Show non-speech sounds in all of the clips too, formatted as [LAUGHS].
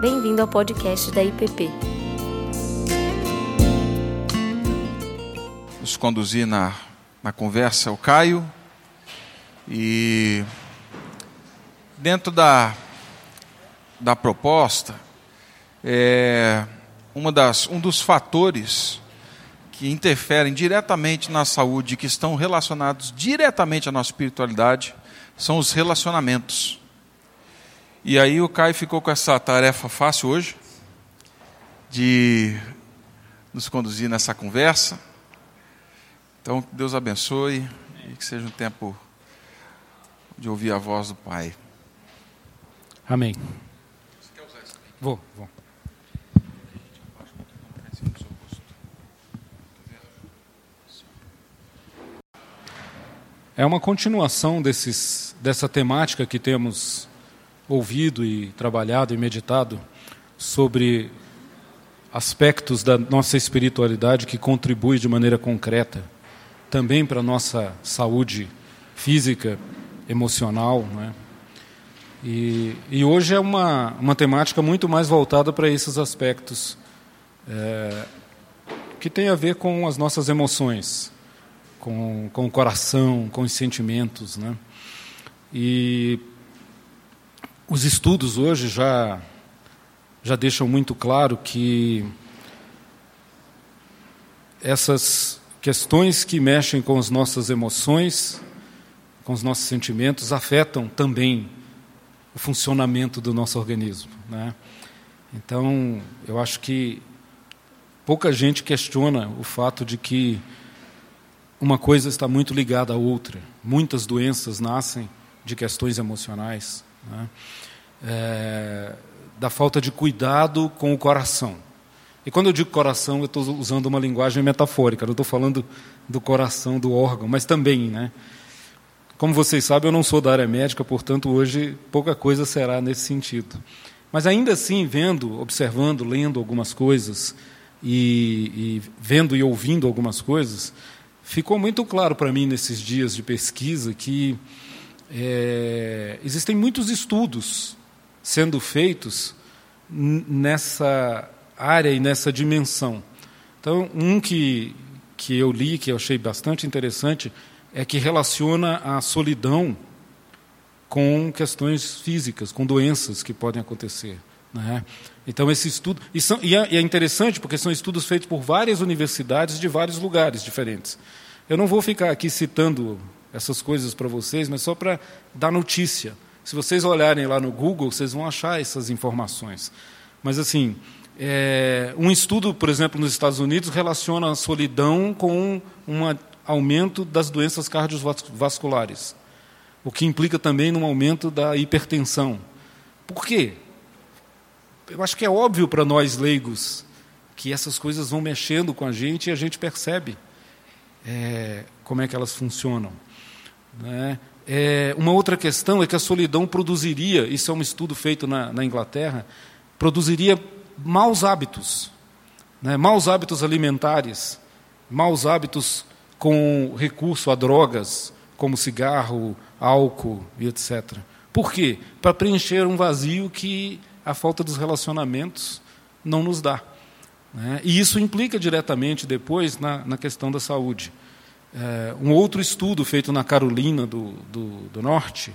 Bem-vindo ao podcast da IPP. Nos conduzir na, na conversa o Caio e dentro da, da proposta é uma das, um dos fatores que interferem diretamente na saúde, que estão relacionados diretamente à nossa espiritualidade, são os relacionamentos. E aí o Caio ficou com essa tarefa fácil hoje, de nos conduzir nessa conversa. Então, que Deus abençoe e que seja um tempo de ouvir a voz do Pai. Amém. Vou, vou. É uma continuação desses, dessa temática que temos ouvido e trabalhado e meditado sobre aspectos da nossa espiritualidade que contribuem de maneira concreta também para a nossa saúde física, emocional. Né? E, e hoje é uma, uma temática muito mais voltada para esses aspectos é, que tem a ver com as nossas emoções com, com o coração, com os sentimentos. Né? E os estudos hoje já, já deixam muito claro que essas questões que mexem com as nossas emoções, com os nossos sentimentos, afetam também o funcionamento do nosso organismo. Né? Então, eu acho que pouca gente questiona o fato de que uma coisa está muito ligada à outra. Muitas doenças nascem de questões emocionais, né? é, da falta de cuidado com o coração. E quando eu digo coração, eu estou usando uma linguagem metafórica, não estou falando do coração do órgão, mas também, né? Como vocês sabem, eu não sou da área médica, portanto, hoje pouca coisa será nesse sentido. Mas ainda assim, vendo, observando, lendo algumas coisas e, e vendo e ouvindo algumas coisas, ficou muito claro para mim nesses dias de pesquisa que é, existem muitos estudos sendo feitos nessa área e nessa dimensão. Então, um que, que eu li, que eu achei bastante interessante, é que relaciona a solidão com questões físicas, com doenças que podem acontecer. Né? Então, esse estudo. E, são, e, é, é interessante porque são estudos feitos por várias universidades de vários lugares diferentes. Eu não vou ficar aqui citando essas coisas para vocês, mas só para dar notícia. Se vocês olharem lá no Google, vocês vão achar essas informações. Mas, assim, é, um estudo, por exemplo, nos Estados Unidos, relaciona a solidão com um aumento das doenças cardiovasculares, o que implica também no aumento da hipertensão. Por quê? Eu acho que é óbvio para nós leigos que essas coisas vão mexendo com a gente e a gente percebe é, como é que elas funcionam. Né? É, uma outra questão é que a solidão produziria, isso é um estudo feito na, na Inglaterra, produziria maus hábitos, né? maus hábitos alimentares, maus hábitos com recurso a drogas, como cigarro, álcool e etc. Por quê? Para preencher um vazio que a falta dos relacionamentos não nos dá. Né? E isso implica diretamente depois na, na questão da saúde. É, um outro estudo feito na Carolina do, do, do Norte,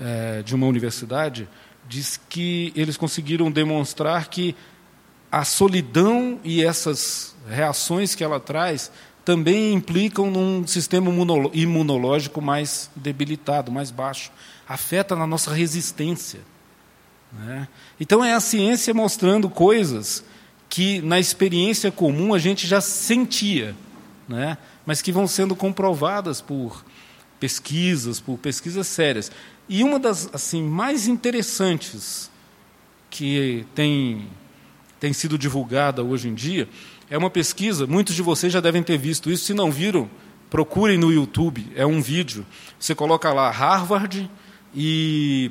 é, de uma universidade, diz que eles conseguiram demonstrar que a solidão e essas reações que ela traz também implicam num sistema imunológico mais debilitado, mais baixo. Afeta na nossa resistência. Né? Então é a ciência mostrando coisas que na experiência comum a gente já sentia, né? Mas que vão sendo comprovadas por pesquisas, por pesquisas sérias. E uma das assim mais interessantes que tem, tem sido divulgada hoje em dia é uma pesquisa, muitos de vocês já devem ter visto isso, se não viram, procurem no YouTube, é um vídeo. Você coloca lá Harvard e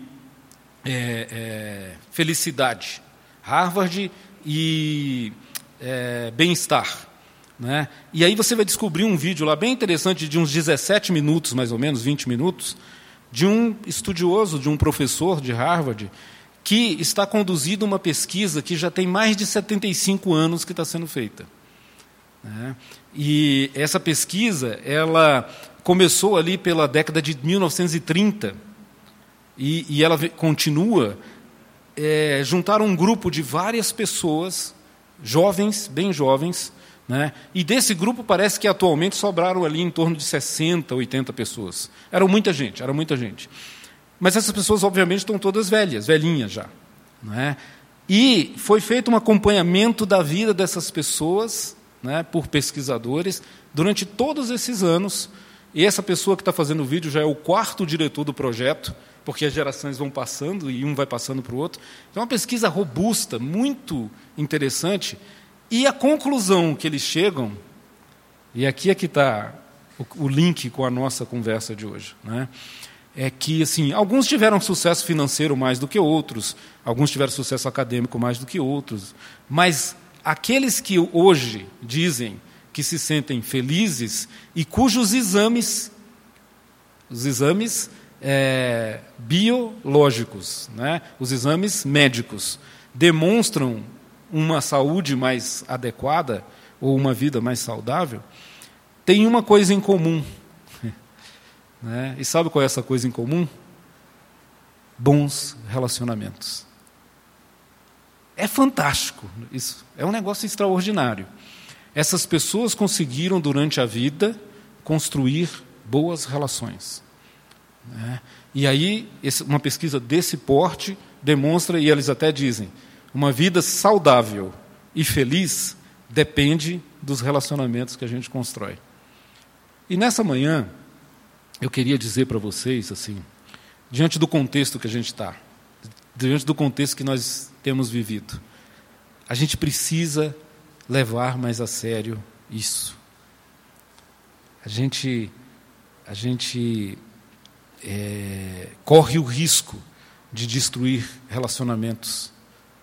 é, é, felicidade. Harvard e é, bem-estar. Né? E aí você vai descobrir um vídeo lá bem interessante, de uns 17 minutos, mais ou menos, 20 minutos, de um estudioso, de um professor de Harvard, que está conduzindo uma pesquisa que já tem mais de 75 anos que está sendo feita. Né? E essa pesquisa, ela começou ali pela década de 1930 e, e ela continua. É, juntaram um grupo de várias pessoas, jovens, bem jovens, né? e desse grupo parece que atualmente sobraram ali em torno de 60, 80 pessoas. Era muita gente, era muita gente. Mas essas pessoas, obviamente, estão todas velhas, velhinhas já. Né? E foi feito um acompanhamento da vida dessas pessoas né, por pesquisadores durante todos esses anos. E essa pessoa que está fazendo o vídeo já é o quarto diretor do projeto, porque as gerações vão passando e um vai passando para o outro. Então, é uma pesquisa robusta, muito interessante. E a conclusão que eles chegam, e aqui é que está o, o, link com a nossa conversa de hoje, né? é que assim alguns tiveram sucesso financeiro mais do que outros, alguns tiveram sucesso acadêmico mais do que outros, mas aqueles que hoje dizem que se sentem felizes e cujos exames, os exames é, biológicos, né, os exames médicos, demonstram uma saúde mais adequada ou uma vida mais saudável, tem uma coisa em comum. [LAUGHS] Né? E sabe qual é essa coisa em comum? Bons relacionamentos. É fantástico isso. É um negócio extraordinário. Essas pessoas conseguiram, durante a vida, construir boas relações. Né? E aí, uma pesquisa desse porte demonstra, e eles até dizem, uma vida saudável e feliz depende dos relacionamentos que a gente constrói. E nessa manhã, eu queria dizer para vocês, assim, diante do contexto que a gente está, diante do contexto que nós temos vivido. A gente precisa levar mais a sério isso. A gente, a gente é, corre o risco de destruir relacionamentos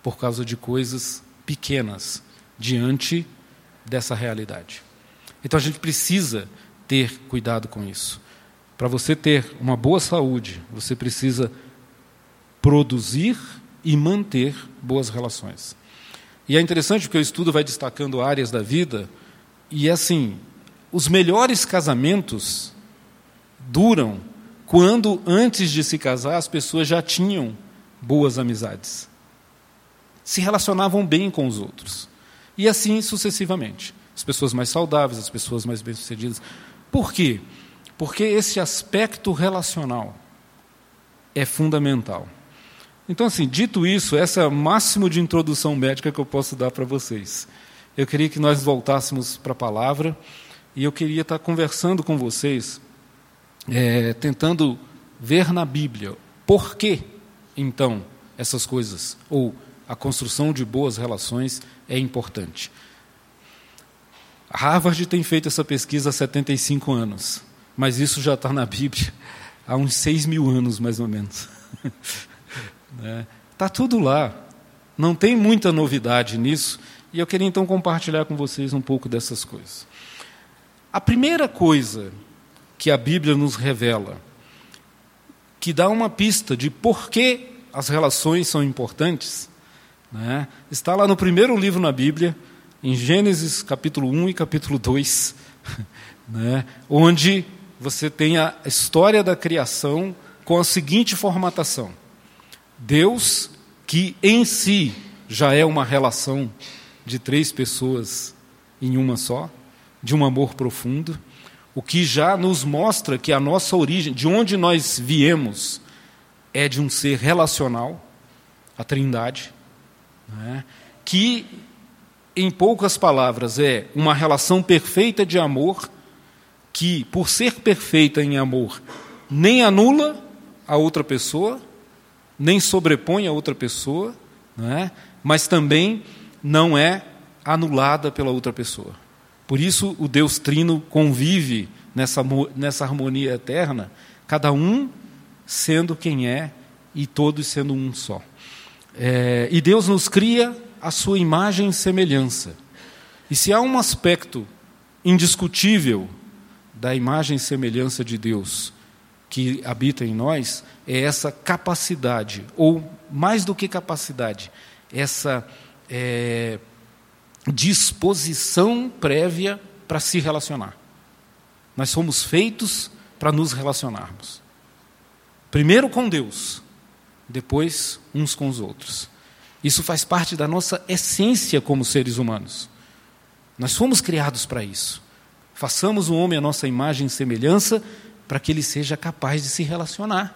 por causa de coisas pequenas diante dessa realidade. Então a gente precisa ter cuidado com isso. Para você ter uma boa saúde, você precisa produzir e manter boas relações. E é interessante porque o estudo vai destacando áreas da vida, e assim, os melhores casamentos duram quando, antes de se casar, as pessoas já tinham boas amizades. Se relacionavam bem com os outros. E assim sucessivamente. As pessoas mais saudáveis, as pessoas mais bem-sucedidas. Por quê? Porque esse aspecto relacional é fundamental. Então, assim, dito isso, essa é o máximo de introdução médica que eu posso dar para vocês. Eu queria que nós voltássemos para a palavra e eu queria estar conversando com vocês, é, tentando ver na Bíblia por que, então, essas coisas, ou a construção de boas relações é importante. Harvard tem feito essa pesquisa há 75 anos, mas isso já está na Bíblia há uns 6 mil anos, mais ou menos. Está [LAUGHS] né? Tá tudo lá. Não tem muita novidade nisso. E eu queria então compartilhar com vocês um pouco dessas coisas. A primeira coisa que a Bíblia nos revela, que dá uma pista de por que as relações são importantes, né? está lá no primeiro livro na Bíblia, em Gênesis capítulo 1 e capítulo 2, [LAUGHS] né? onde você tem a história da criação com a seguinte formatação. Deus, que em si já é uma relação de três pessoas em uma só, de um amor profundo, o que já nos mostra que a nossa origem, de onde nós viemos, é de um ser relacional, a Trindade, né? que, em poucas palavras, é uma relação perfeita de amor, que, por ser perfeita em amor, nem anula a outra pessoa, nem sobrepõe a outra pessoa, não é? mas também não é anulada pela outra pessoa. Por isso, o Deus Trino convive nessa, nessa harmonia eterna, cada um sendo quem é e todos sendo um só. É, e Deus nos cria a sua imagem e semelhança. E se há um aspecto indiscutível da imagem e semelhança de Deus que habita em nós é essa capacidade, ou mais do que capacidade, essa é, disposição prévia para se relacionar. Nós somos feitos para nos relacionarmos. Primeiro com Deus, depois uns com os outros. Isso faz parte da nossa essência como seres humanos. Nós fomos criados para isso. Façamos o homem a nossa imagem e semelhança para que ele seja capaz de se relacionar.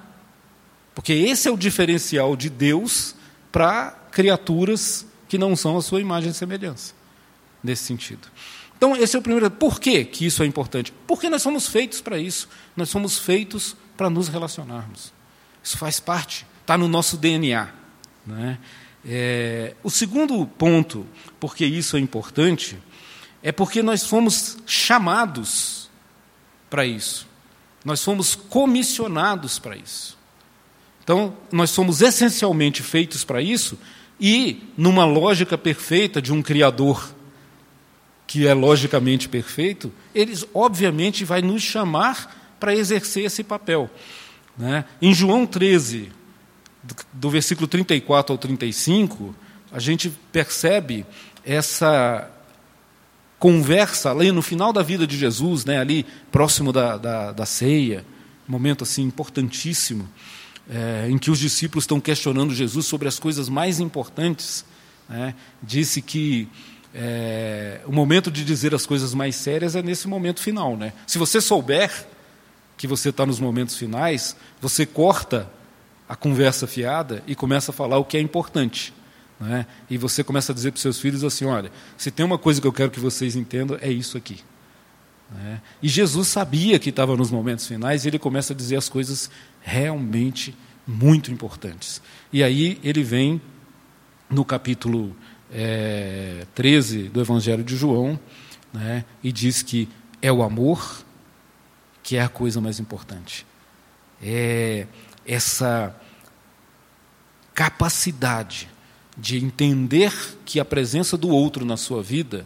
Porque esse é o diferencial de Deus para criaturas que não são a sua imagem e semelhança. Nesse sentido. Então, esse é o primeiro. Por que, que isso é importante? Porque nós somos feitos para isso. Nós somos feitos para nos relacionarmos. Isso faz parte, está no nosso DNA. Né? É, o segundo ponto, porque isso é importante, é porque nós fomos chamados para isso. Nós fomos comissionados para isso. Então, nós somos essencialmente feitos para isso e, numa lógica perfeita de um Criador que é logicamente perfeito, ele obviamente vai nos chamar para exercer esse papel. Né? Em João 13, do, versículo 34 ao 35, a gente percebe essa conversa ali no final da vida de Jesus, né, ali próximo da, da, da ceia, momento assim importantíssimo, é, em que os discípulos estão questionando Jesus sobre as coisas mais importantes. Né, disse que é, o momento de dizer as coisas mais sérias é nesse momento final. Né? Se você souber que você está nos momentos finais, você corta a conversa fiada e começa a falar o que é importante. Né? E você começa a dizer para os seus filhos assim: olha, se tem uma coisa que eu quero que vocês entendam, é isso aqui. Né? E Jesus sabia que estava nos momentos finais e ele começa a dizer as coisas realmente muito importantes. E aí ele vem no capítulo é, 13 do Evangelho de João né, e diz que é o amor que é a coisa mais importante. É essa capacidade de entender que a presença do outro na sua vida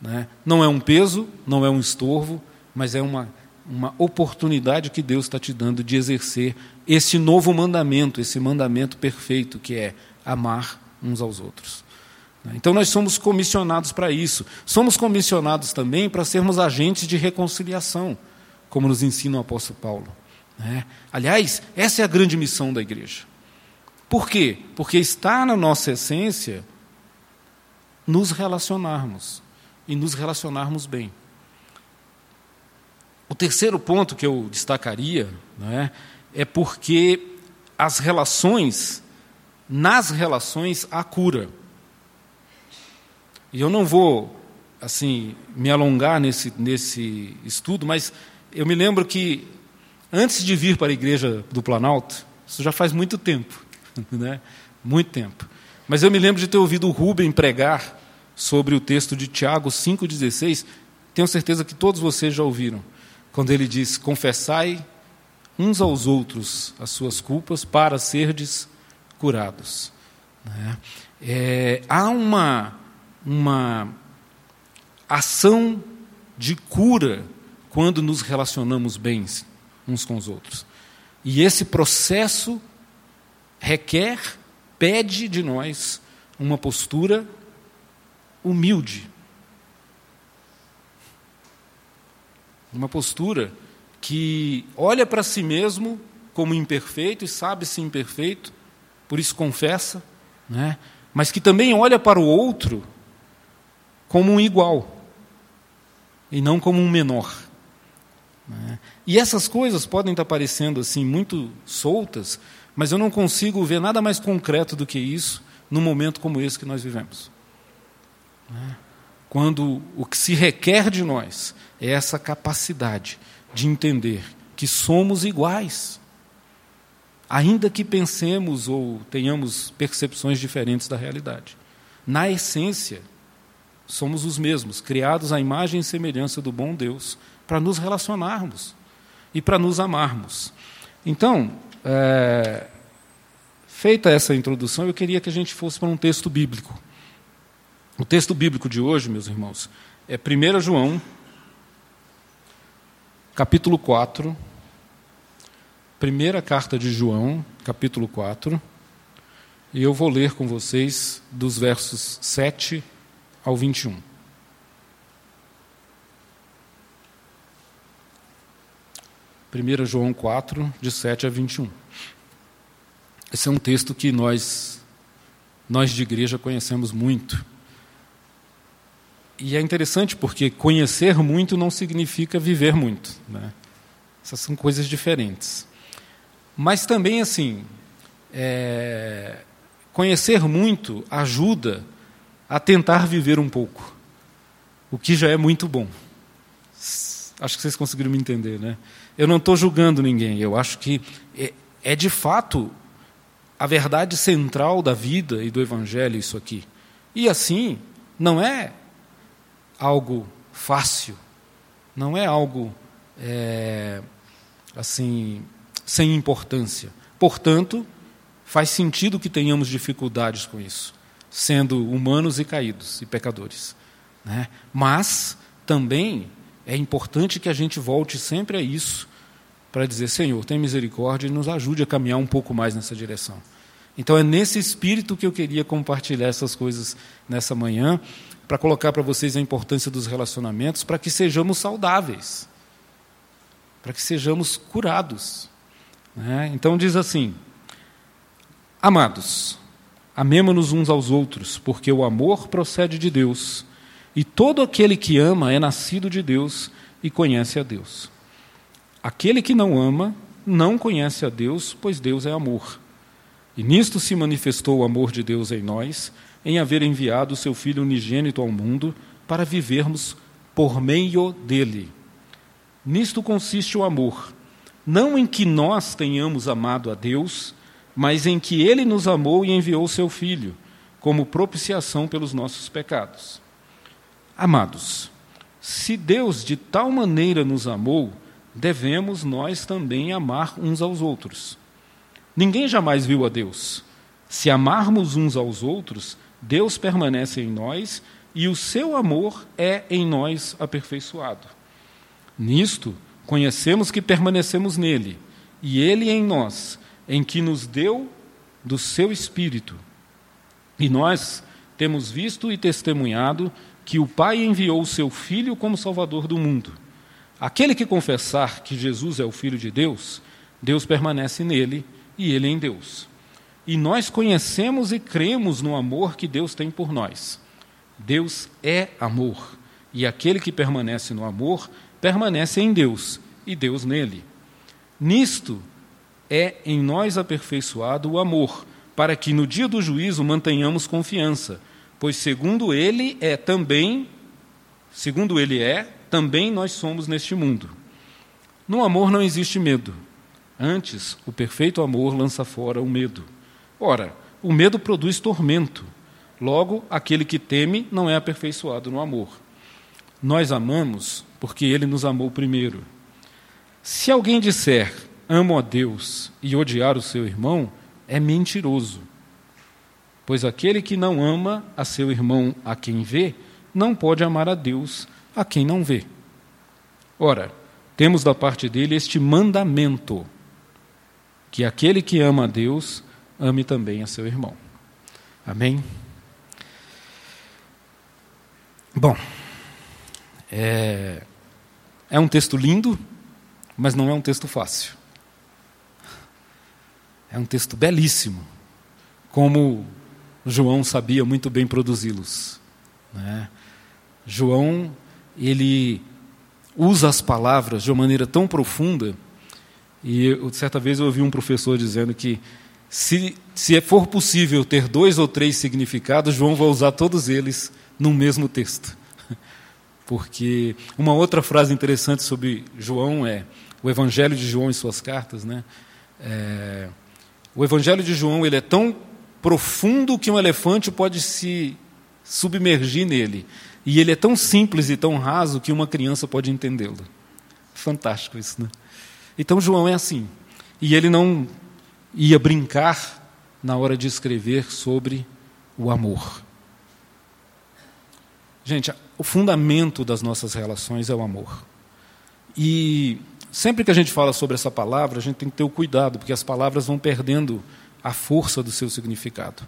né, não é um peso, não é um estorvo, mas é uma, uma oportunidade que Deus está te dando de exercer esse novo mandamento, esse mandamento perfeito que é amar uns aos outros. Então nós somos comissionados para isso. Somos comissionados também para sermos agentes de reconciliação, como nos ensina o apóstolo Paulo. Né? Aliás, essa é a grande missão da igreja. Por quê? Porque está na nossa essência nos relacionarmos e nos relacionarmos bem. O terceiro ponto que eu destacaria né, é porque as relações, nas relações, há cura. E eu não vou assim me alongar nesse, nesse estudo, mas eu me lembro que antes de vir para a igreja do Planalto, isso já faz muito tempo, [LAUGHS] né? muito tempo. Mas eu me lembro de ter ouvido o Rubem pregar sobre o texto de Tiago 5,16. Tenho certeza que todos vocês já ouviram, quando ele diz: Confessai uns aos outros as suas culpas para serdes curados. Né? É, há uma uma ação de cura quando nos relacionamos bem uns com os outros. E esse processo requer, pede de nós uma postura humilde. Uma postura que olha para si mesmo como imperfeito e sabe-se imperfeito, por isso confessa, né? mas que também olha para o outro como um igual e não como um menor. Né? E essas coisas podem estar parecendo assim muito soltas, mas eu não consigo ver nada mais concreto do que isso num momento como esse que nós vivemos. Né? Quando o que se requer de nós é essa capacidade de entender que somos iguais, ainda que pensemos ou tenhamos percepções diferentes da realidade. Na essência, somos os mesmos, criados à imagem e semelhança do bom Deus, para nos relacionarmos e para nos amarmos. Então, é, feita essa introdução, eu queria que a gente fosse para um texto bíblico. O texto bíblico de hoje, meus irmãos, é 1 João, capítulo 4, primeira carta de João, capítulo 4, e eu vou ler com vocês dos versos 7 ao 21. Primeira João 4, de 7 a 21. Esse é um texto que nós nós de igreja conhecemos muito. E é interessante porque conhecer muito não significa viver muito. Né? Essas são coisas diferentes. Mas também, assim, é, conhecer muito ajuda a tentar viver um pouco, o que já é muito bom. Acho que vocês conseguiram me entender, né? Eu não estou julgando ninguém, eu acho que é, é de fato a verdade central da vida e do Evangelho isso aqui. E assim, não é algo fácil, não é algo é, assim sem importância. Portanto, faz sentido que tenhamos dificuldades com isso, sendo humanos e caídos e pecadores. Né? Mas também é importante que a gente volte sempre a isso para dizer: Senhor, tem misericórdia e nos ajude a caminhar um pouco mais nessa direção. Então é nesse espírito que eu queria compartilhar essas coisas nessa manhã para colocar para vocês a importância dos relacionamentos, para que sejamos saudáveis, para que sejamos curados. Né? Então diz assim: Amados, amemo-nos uns aos outros, porque o amor procede de Deus, e todo aquele que ama é nascido de Deus e conhece a Deus. Aquele que não ama não conhece a Deus, pois Deus é amor. E nisto se manifestou o amor de Deus em nós em haver enviado o seu Filho unigênito ao mundo para vivermos por meio dele. Nisto consiste o amor, não em que nós tenhamos amado a Deus, mas em que ele nos amou e enviou seu Filho, como propiciação pelos nossos pecados. Amados, se Deus de tal maneira nos amou, devemos nós também amar uns aos outros. Ninguém jamais viu a Deus. Se amarmos uns aos outros, Deus permanece em nós e o seu amor é em nós aperfeiçoado. Nisto, conhecemos que permanecemos nele e ele em nós, em que nos deu do seu Espírito. E nós temos visto e testemunhado que o Pai enviou o seu Filho como Salvador do mundo. Aquele que confessar que Jesus é o Filho de Deus, Deus permanece nele e ele em Deus. E nós conhecemos e cremos no amor que Deus tem por nós. Deus é amor, e aquele que permanece no amor permanece em Deus, e Deus nele. Nisto é em nós aperfeiçoado o amor, para que no dia do juízo mantenhamos confiança, pois segundo ele é também, segundo ele é, também nós somos neste mundo. No amor não existe medo. Antes, o perfeito amor lança fora o medo Ora, o medo produz tormento. Logo, aquele que teme não é aperfeiçoado no amor. Nós amamos porque ele nos amou primeiro. Se alguém disser amo a Deus e odiar o seu irmão, é mentiroso. Pois aquele que não ama a seu irmão a quem vê, não pode amar a Deus a quem não vê. Ora, temos da parte dele este mandamento: que aquele que ama a Deus ame também a seu irmão. Amém? Bom, é, é um texto lindo, mas não é um texto fácil. É um texto belíssimo, como João sabia muito bem produzi-los. Né? João, ele usa as palavras de uma maneira tão profunda, e eu, certa vez eu ouvi um professor dizendo que se, se for possível ter dois ou três significados, João vai usar todos eles no mesmo texto. [LAUGHS] Porque uma outra frase interessante sobre João é o Evangelho de João e suas cartas, né? É, o Evangelho de João ele é tão profundo que um elefante pode se submergir nele. E ele é tão simples e tão raso que uma criança pode entendê-lo. Fantástico isso, né? Então João é assim. E ele não ia brincar na hora de escrever sobre o amor. Gente, o fundamento das nossas relações é o amor. E sempre que a gente fala sobre essa palavra, a gente tem que ter o cuidado, porque as palavras vão perdendo a força do seu significado.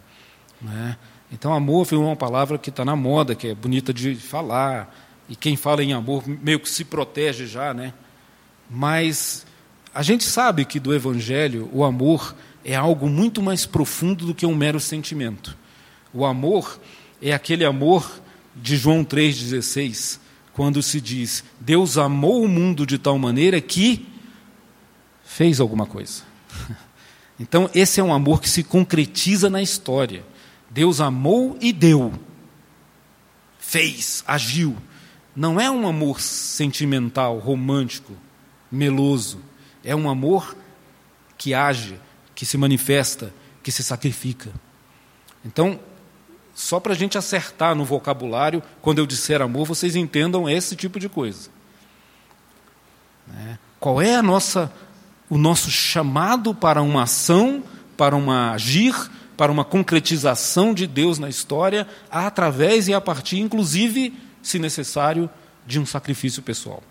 Né? Então, amor foi uma palavra que está na moda, que é bonita de falar, e quem fala em amor meio que se protege já, né? Mas a gente sabe que do Evangelho o amor é algo muito mais profundo do que um mero sentimento. O amor é aquele amor de João 3,16, quando se diz: Deus amou o mundo de tal maneira que fez alguma coisa. [LAUGHS] Então, esse é um amor que se concretiza na história. Deus amou e deu, fez, agiu. Não é um amor sentimental, romântico, meloso. É um amor que age, que se manifesta, que se sacrifica. Então, só para a gente acertar no vocabulário, quando eu disser amor, vocês entendam esse tipo de coisa. Né? Qual é a nossa, o nosso chamado para uma ação, para uma agir, para uma concretização de Deus na história, através e a partir, inclusive, se necessário, de um sacrifício pessoal.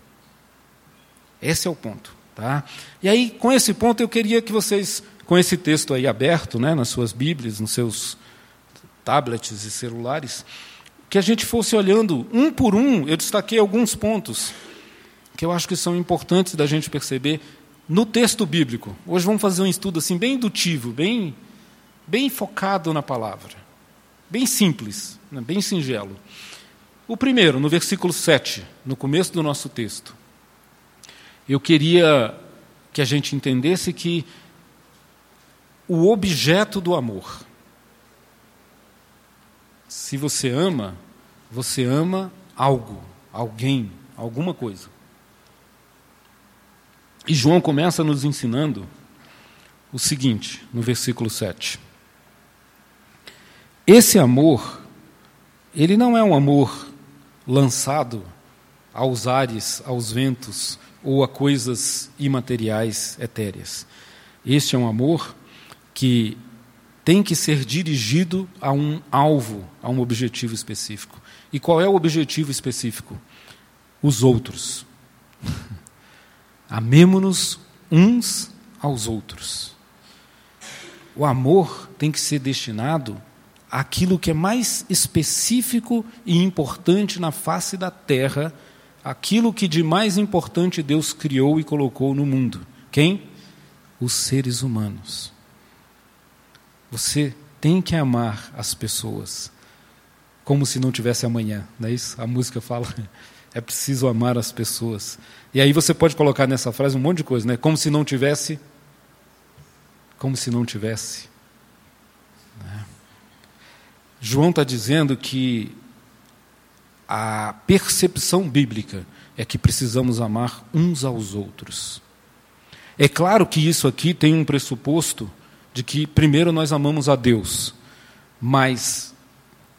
Esse é o ponto. Tá? E aí, com esse ponto, eu queria que vocês, com esse texto aí aberto, né, nas suas Bíblias, nos seus tablets e celulares, que a gente fosse olhando um por um, eu destaquei alguns pontos que eu acho que são importantes da gente perceber no texto bíblico. Hoje vamos fazer um estudo assim bem indutivo, bem bem focado na palavra. Bem simples, né, bem singelo. O primeiro, no versículo 7, no começo do nosso texto. Eu queria que a gente entendesse que o objeto do amor se você ama, você ama algo, alguém, alguma coisa. E João começa nos ensinando o seguinte, no versículo 7. Esse amor, ele não é um amor lançado aos ares, aos ventos ou a coisas imateriais etéreas. Este é um amor que tem que ser dirigido a um alvo, a um objetivo específico. E qual é o objetivo específico? Os outros. [LAUGHS] Amemo-nos uns aos outros. O amor tem que ser destinado àquilo que é mais específico e importante na face da terra, aquilo que de mais importante Deus criou e colocou no mundo. Quem? Os seres humanos. Você tem que amar as pessoas como se não tivesse amanhã, não é isso? A música fala, é preciso amar as pessoas. E aí você pode colocar nessa frase um monte de coisa, né? Como se não tivesse, como se não tivesse. Né? João está dizendo que a percepção bíblica é que precisamos amar uns aos outros. É claro que isso aqui tem um pressuposto de que primeiro nós amamos a Deus, mas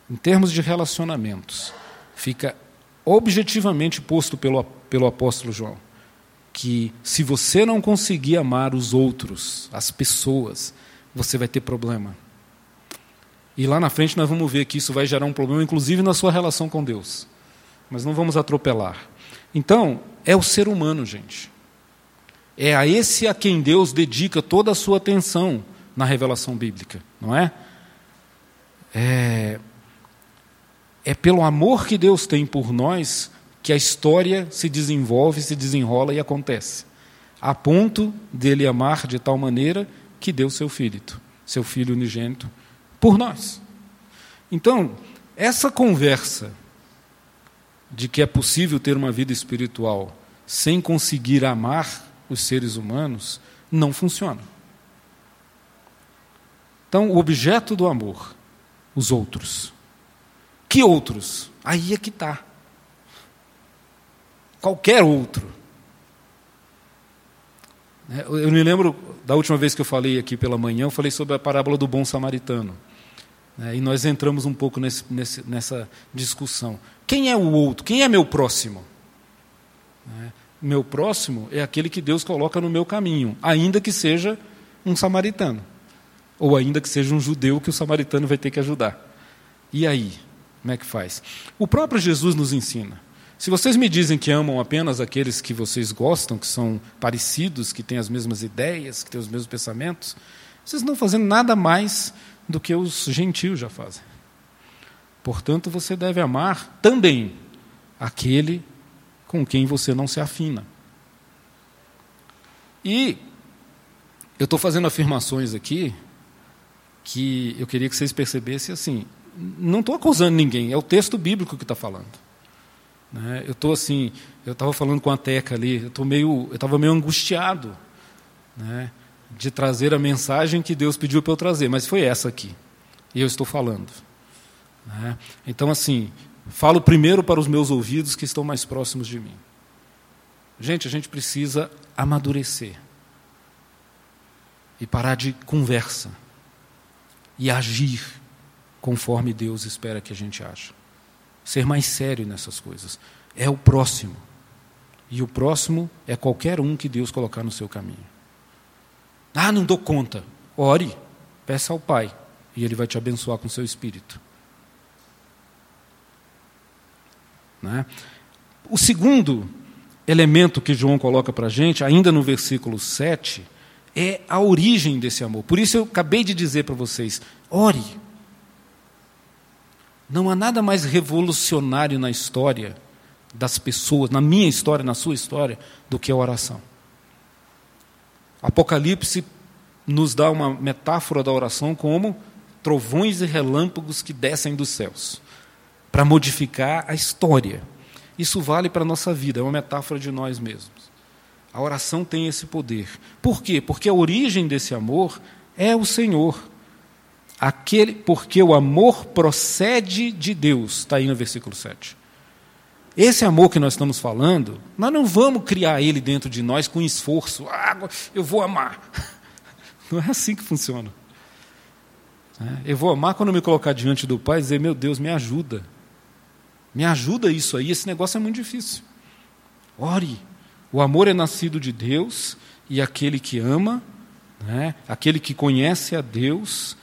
em termos de relacionamentos, fica objetivamente posto pelo, pelo apóstolo João que se você não conseguir amar os outros, as pessoas, você vai ter problema. E lá na frente nós vamos ver que isso vai gerar um problema, inclusive na sua relação com Deus. Mas não vamos atropelar. Então, é o ser humano, gente. É a esse a quem Deus dedica toda a sua atenção na revelação bíblica, não é? É, é pelo amor que Deus tem por nós que a história se desenvolve, se desenrola e acontece. A ponto dele amar de tal maneira que deu seu filho, seu filho unigênito, por nós. Então, essa conversa de que é possível ter uma vida espiritual sem conseguir amar os seres humanos não funciona. Então, o objeto do amor, os outros. Que outros? Aí é que está. Qualquer outro. É, eu me lembro da última vez que eu falei aqui pela manhã, eu falei sobre a parábola do bom samaritano. É, e nós entramos um pouco nesse, nessa discussão. Quem é o outro? Quem é meu próximo? É, meu próximo é aquele que Deus coloca no meu caminho, ainda que seja um samaritano. Ou ainda que seja um judeu que o samaritano vai ter que ajudar. E aí? Como é que faz? O próprio Jesus nos ensina. Se vocês me dizem que amam apenas aqueles que vocês gostam, que são parecidos, que têm as mesmas ideias, que têm os mesmos pensamentos, vocês não estão fazendo nada mais do que os gentios já fazem. Portanto, você deve amar também aquele com quem você não se afina. E eu estou fazendo afirmações aqui que eu queria que vocês percebessem assim. Não estou acusando ninguém, é o texto bíblico que está falando. Né? Eu estou assim, eu estava falando com a Teca ali, eu estou meio, eu estava meio angustiado, né? de trazer a mensagem que Deus pediu para eu trazer, mas foi essa aqui, e eu estou falando. Né? Então, assim, falo primeiro para os meus ouvidos que estão mais próximos de mim. Gente, a gente precisa amadurecer e parar de conversa e agir conforme Deus espera que a gente aja. Ser mais sério nessas coisas. É o próximo. E o próximo é qualquer um que Deus colocar no seu caminho. Ah, não dou conta. Ore, peça ao Pai, e Ele vai te abençoar com o seu espírito. Né? O segundo elemento que João coloca para a gente, ainda no versículo 7, é a origem desse amor. Por isso eu acabei de dizer para vocês: ore. Não há nada mais revolucionário na história das pessoas, na minha história, na sua história, do que a oração. Apocalipse nos dá uma metáfora da oração como trovões e relâmpagos que descem dos céus para modificar a história. Isso vale para a nossa vida, é uma metáfora de nós mesmos. A oração tem esse poder. Por quê? Porque a origem desse amor é o Senhor. Aquele, porque o amor procede de Deus, está aí no versículo 7. Esse amor que nós estamos falando, nós não vamos criar ele dentro de nós com esforço. Ah, eu vou amar. [LAUGHS] Não é assim que funciona. É, eu vou amar quando me colocar diante do Pai e dizer: Meu Deus, me ajuda. Me ajuda isso aí, esse negócio é muito difícil. Ore. O amor é nascido de Deus e aquele que ama, né, aquele que conhece a Deus,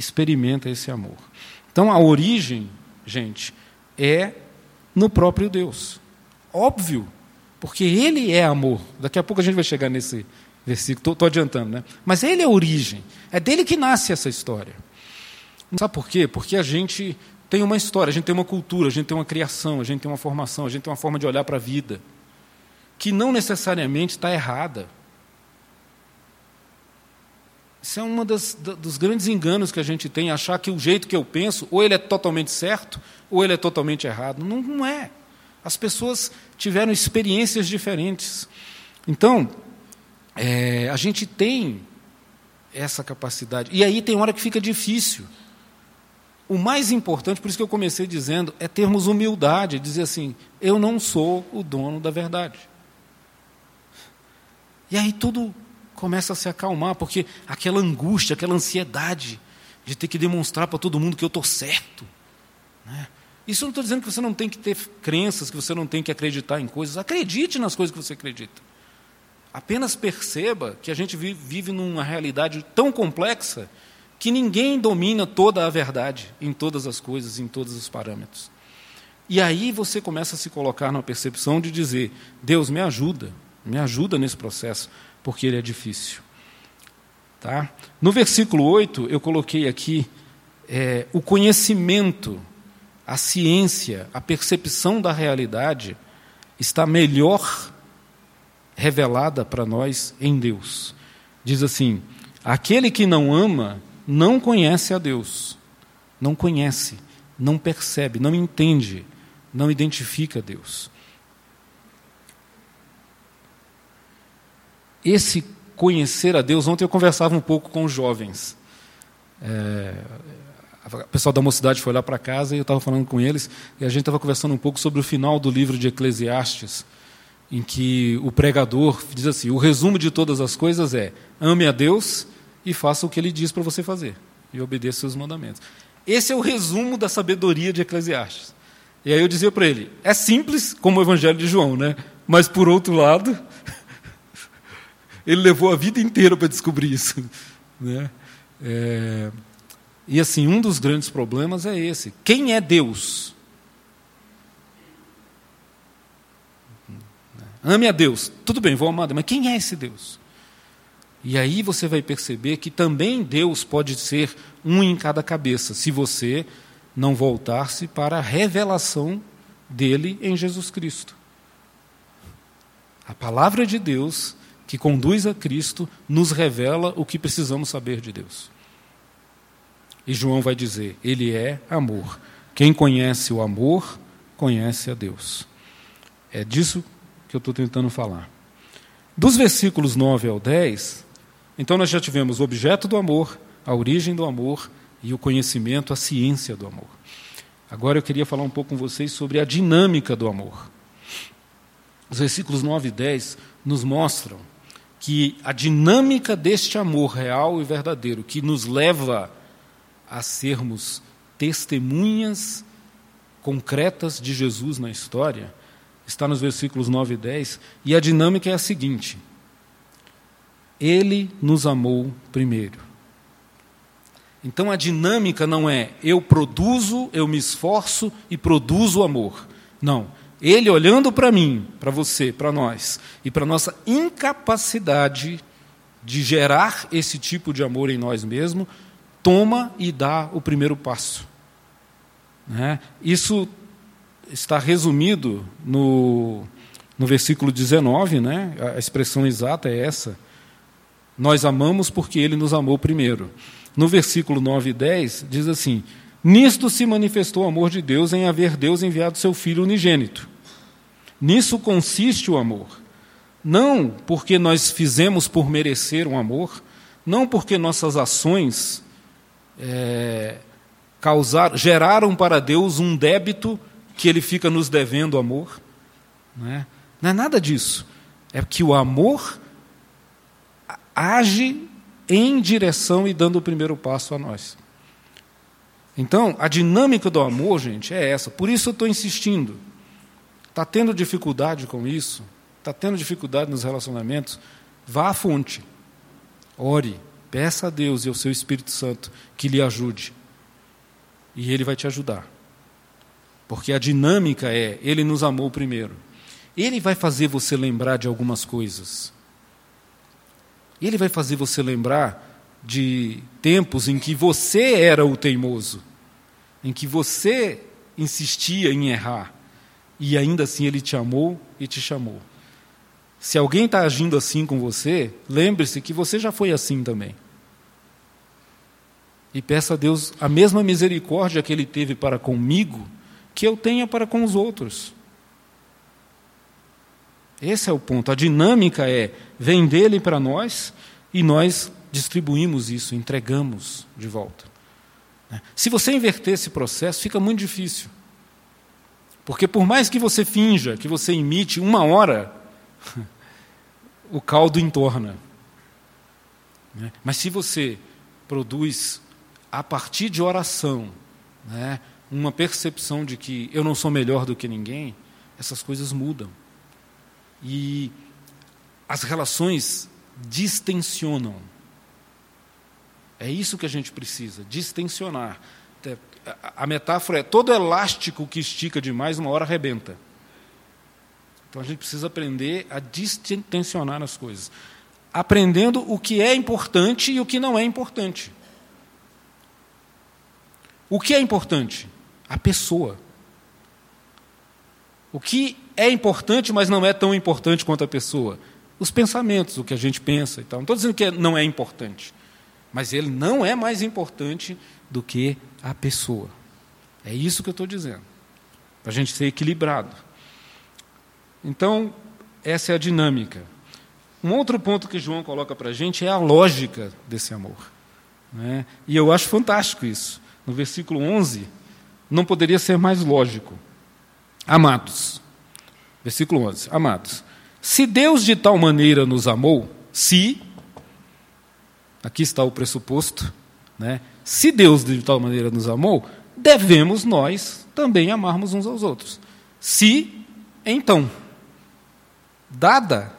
experimenta esse amor. Então a origem, gente, é no próprio Deus. Óbvio, porque Ele é amor. Daqui a pouco a gente vai chegar nesse versículo, estou adiantando, né? Mas Ele é a origem, é dele que nasce essa história. Sabe por quê? Porque a gente tem uma história, a gente tem uma cultura, a gente tem uma criação, a gente tem uma formação, a gente tem uma forma de olhar para a vida, que não necessariamente está errada. Isso é um dos grandes enganos que a gente tem, achar que o jeito que eu penso, ou ele é totalmente certo, ou ele é totalmente errado. Não, não é. As pessoas tiveram experiências diferentes. Então, é, a gente tem essa capacidade. E aí tem hora que fica difícil. O mais importante, por isso que eu comecei dizendo, é termos humildade, dizer assim: eu não sou o dono da verdade. E aí tudo começa a se acalmar, porque aquela angústia, aquela ansiedade de ter que demonstrar para todo mundo que eu estou certo. Né? Isso não estou dizendo que você não tem que ter crenças, que você não tem que acreditar em coisas. Acredite nas coisas que você acredita. Apenas perceba que a gente vive numa realidade tão complexa que ninguém domina toda a verdade em todas as coisas, em todos os parâmetros. E aí você começa a se colocar na percepção de dizer: Deus, me ajuda, me ajuda nesse processo, porque ele é difícil. Tá? No versículo 8, eu coloquei aqui é, o conhecimento, a ciência, a percepção da realidade está melhor revelada para nós em Deus. Diz assim: aquele que não ama não conhece a Deus, não conhece, não percebe, não entende, não identifica Deus. Esse conhecer a Deus, ontem eu conversava um pouco com os jovens. É, o pessoal da mocidade foi lá para casa e eu estava falando com eles, e a gente estava conversando um pouco sobre o final do livro de Eclesiastes, em que o pregador diz assim: o resumo de todas as coisas é ame a Deus e faça o que ele diz para você fazer, e obedeça seus mandamentos. Esse é o resumo da sabedoria de Eclesiastes. E aí eu dizia para ele: é simples como o Evangelho de João, né? mas por outro lado, ele levou a vida inteira para descobrir isso. [LAUGHS] Né? É... E assim, um dos grandes problemas é esse: quem é Deus? Ame a Deus. Tudo bem, vou amar, mas quem é esse Deus? E aí você vai perceber que também Deus pode ser um em cada cabeça, se você não voltar-se para a revelação dele em Jesus Cristo. A palavra de Deus, que conduz a Cristo, nos revela o que precisamos saber de Deus. E João vai dizer: Ele é amor. Quem conhece o amor, conhece a Deus. É disso que eu estou tentando falar. Dos versículos 9 ao 10, então nós já tivemos o objeto do amor, a origem do amor e o conhecimento, a ciência do amor. Agora eu queria falar um pouco com vocês sobre a dinâmica do amor. Os versículos 9 e 10 nos mostram que a dinâmica deste amor real e verdadeiro, que nos leva a sermos testemunhas concretas de Jesus na história, está nos versículos 9 e 10, e a dinâmica é a seguinte: ele nos amou primeiro. Então a dinâmica não é eu produzo, eu me esforço e produzo amor. Não. Ele olhando para mim, para você, para nós, e para nossa incapacidade de gerar esse tipo de amor em nós mesmos, toma e dá o primeiro passo. Né? Isso está resumido no, no versículo 19, né? a expressão exata é essa. Nós amamos porque ele nos amou primeiro. No versículo 9 e 10, diz assim: Nisto se manifestou o amor de Deus em haver Deus enviado seu Filho unigênito. Nisso consiste o amor. Não porque nós fizemos por merecer um amor, não porque nossas ações é, causar, geraram para Deus um débito que ele fica nos devendo amor. Não é, não é nada disso. É que o amor age em direção e dando o primeiro passo a nós. Então, a dinâmica do amor, gente, é essa. Por isso eu estou insistindo. Está tendo dificuldade com isso? Está tendo dificuldade nos relacionamentos? Vá à fonte. Ore. Peça a Deus e ao seu Espírito Santo que lhe ajude. E Ele vai te ajudar. Porque a dinâmica é: Ele nos amou primeiro. Ele vai fazer você lembrar de algumas coisas. Ele vai fazer você lembrar de tempos em que você era o teimoso, em que você insistia em errar, e ainda assim ele te amou e te chamou. Se alguém está agindo assim com você, lembre-se que você já foi assim também. E peça a Deus a mesma misericórdia que Ele teve para comigo, que eu tenha para com os outros. Esse é o ponto. A dinâmica é: vem dele para nós e nós distribuímos isso, entregamos de volta. Se você inverter esse processo, fica muito difícil. Porque por mais que você finja, que você imite uma hora, [LAUGHS] o caldo entorna. Né? Mas se você produz, a partir de oração, né, uma percepção de que eu não sou melhor do que ninguém, essas coisas mudam. E as relações distensionam. É isso que a gente precisa, distensionar. A metáfora é todo elástico que estica demais, uma hora arrebenta. Então a gente precisa aprender a distensionar as coisas. Aprendendo o que é importante e o que não é importante. O que é importante? A pessoa. O que é importante, mas não é tão importante quanto a pessoa? Os pensamentos, o que a gente pensa e tal. Não estou dizendo que não é importante, mas ele não é mais importante do que a pessoa. É isso que eu estou dizendo. Para a gente ser equilibrado. Então, essa é a dinâmica. Um outro ponto que João coloca para a gente é a lógica desse amor. Né? E eu acho fantástico isso. No versículo 11, não poderia ser mais lógico. Amados, versículo 11: Amados, se Deus de tal maneira nos amou, se, aqui está o pressuposto, né? Se Deus de tal maneira nos amou, devemos nós também amarmos uns aos outros. Se, então, dada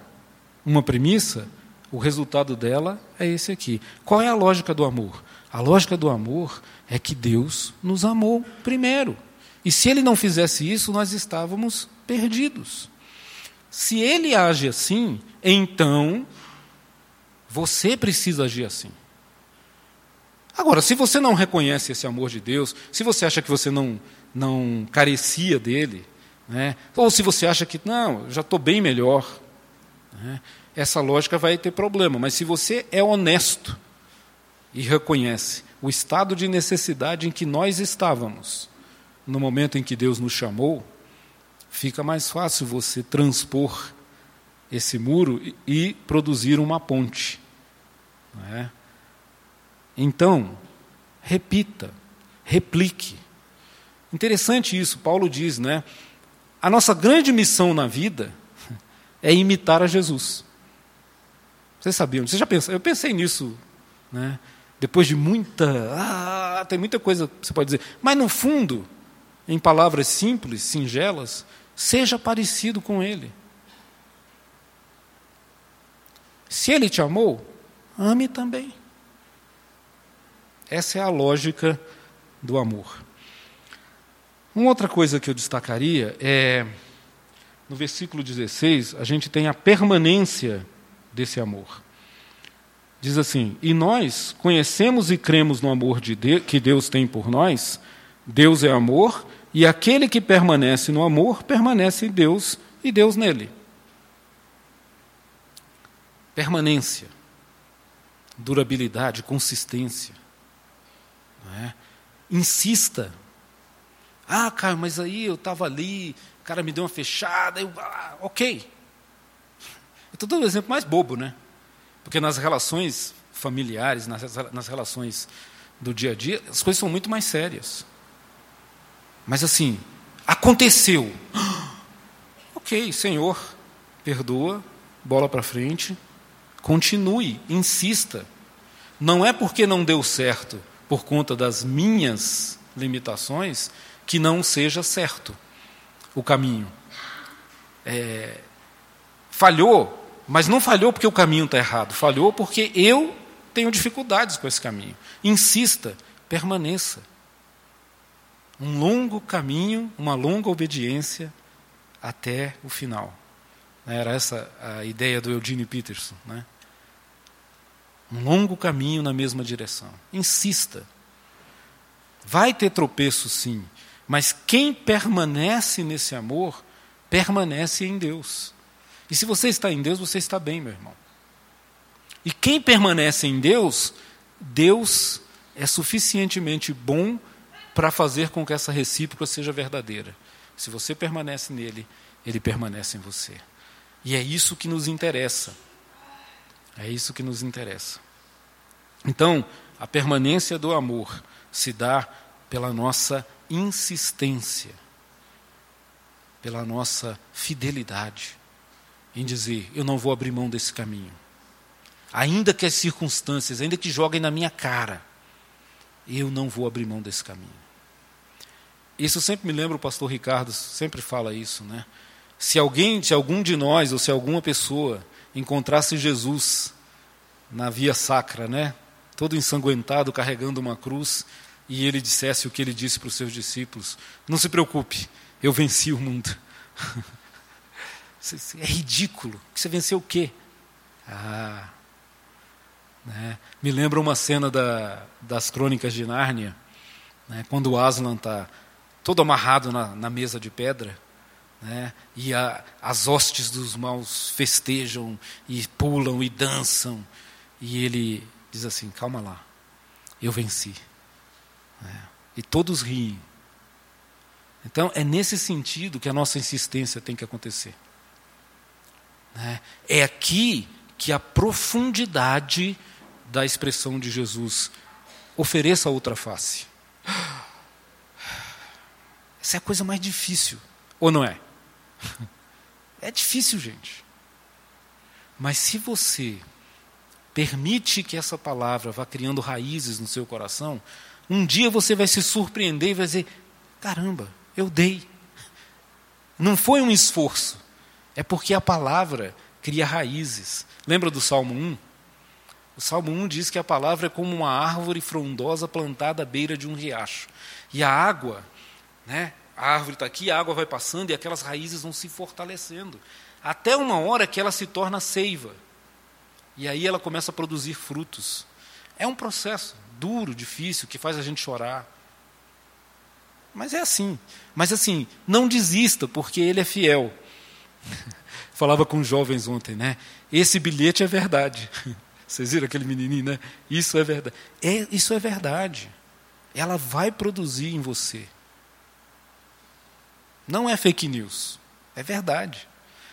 uma premissa, o resultado dela é esse aqui. Qual é a lógica do amor? A lógica do amor é que Deus nos amou primeiro. E se ele não fizesse isso, nós estávamos perdidos. Se ele age assim, então você precisa agir assim. Agora, se você não reconhece esse amor de Deus, se você acha que você não, não carecia dele, né, ou se você acha que, não, já estou bem melhor, né, essa lógica vai ter problema. Mas se você é honesto e reconhece o estado de necessidade em que nós estávamos, no momento em que Deus nos chamou, fica mais fácil você transpor esse muro e produzir uma ponte. É? Então, repita, replique. Interessante isso, Paulo diz, né? A nossa grande missão na vida [LAUGHS] é imitar a Jesus. Vocês sabiam? Você já pensou? Eu pensei nisso, né? Depois de muita, ah, tem muita coisa que você pode dizer. Mas no fundo, em palavras simples, singelas, seja parecido com Ele. Se Ele te amou, ame também. Essa é a lógica do amor. Uma outra coisa que eu destacaria é, no versículo 16, a gente tem a permanência desse amor. Diz assim: E nós conhecemos e cremos no amor de Deus, que Deus tem por nós. Deus é amor, e aquele que permanece no amor, permanece em Deus e Deus nele. Permanência, durabilidade, consistência. É? Insista. Ah, cara, mas aí eu estava ali, o cara me deu uma fechada, eu, ah, ok. Estou dando um exemplo mais bobo, né? Porque nas relações familiares, nas, nas relações do dia a dia, as coisas são muito mais sérias. Mas assim, aconteceu. [GASPS] Ok, Senhor, perdoa, bola para frente, continue, insista. Não é porque não deu certo por conta das minhas limitações que não seja certo o caminho. É, falhou, mas não falhou porque o caminho está errado, falhou porque eu tenho dificuldades com esse caminho. Insista, permaneça um longo caminho, uma longa obediência até o final. Era essa a ideia do Eugene Peterson. Né? Um longo caminho na mesma direção. Insista. Vai ter tropeço, sim, mas quem permanece nesse amor, permanece em Deus. E se você está em Deus, você está bem, meu irmão. E quem permanece em Deus, Deus é suficientemente bom para fazer com que essa recíproca seja verdadeira. Se você permanece nele, ele permanece em você. E é isso que nos interessa. É isso que nos interessa. Então, a permanência do amor se dá pela nossa insistência, pela nossa fidelidade em dizer: eu não vou abrir mão desse caminho. Ainda que as circunstâncias, ainda que joguem na minha cara, eu não vou abrir mão desse caminho. Isso sempre me lembra o pastor Ricardo, sempre fala isso, né? Se alguém, se algum de nós ou se alguma pessoa encontrasse Jesus na via sacra, né? Todo ensanguentado, carregando uma cruz, e ele dissesse o que ele disse para os seus discípulos: Não se preocupe, eu venci o mundo. [LAUGHS] é ridículo. Você venceu o quê? Ah, né? Me lembra uma cena da, das crônicas de Nárnia, né? quando o Aslan está todo amarrado na, na mesa de pedra, né? e a, as hostes dos maus festejam e pulam e dançam, e ele diz assim: calma lá, eu venci. Né? E todos riem. Então é nesse sentido que a nossa insistência tem que acontecer. Né? É aqui que a profundidade da expressão de Jesus ofereça outra face. [GASPS] Essa é a coisa mais difícil, ou não é? [LAUGHS] É difícil, gente. Mas se você permite que essa palavra vá criando raízes no seu coração, um dia você vai se surpreender e vai dizer: caramba, eu dei. Não foi um esforço, é porque a palavra cria raízes. Lembra do Salmo 1? O Salmo 1 diz que a palavra é como uma árvore frondosa plantada à beira de um riacho. E a água né? A árvore está aqui, a água vai passando e aquelas raízes vão se fortalecendo. Até uma hora que ela se torna seiva. E aí ela começa a produzir frutos. É um processo duro, difícil, que faz a gente chorar. Mas é assim. Mas assim, não desista, porque ele é fiel. [LAUGHS] Falava com os jovens ontem, né? Esse bilhete é verdade. [LAUGHS] Vocês viram aquele menininho, né? Isso é verdade. É, isso é verdade. Ela vai produzir em você. Não é fake news. É verdade.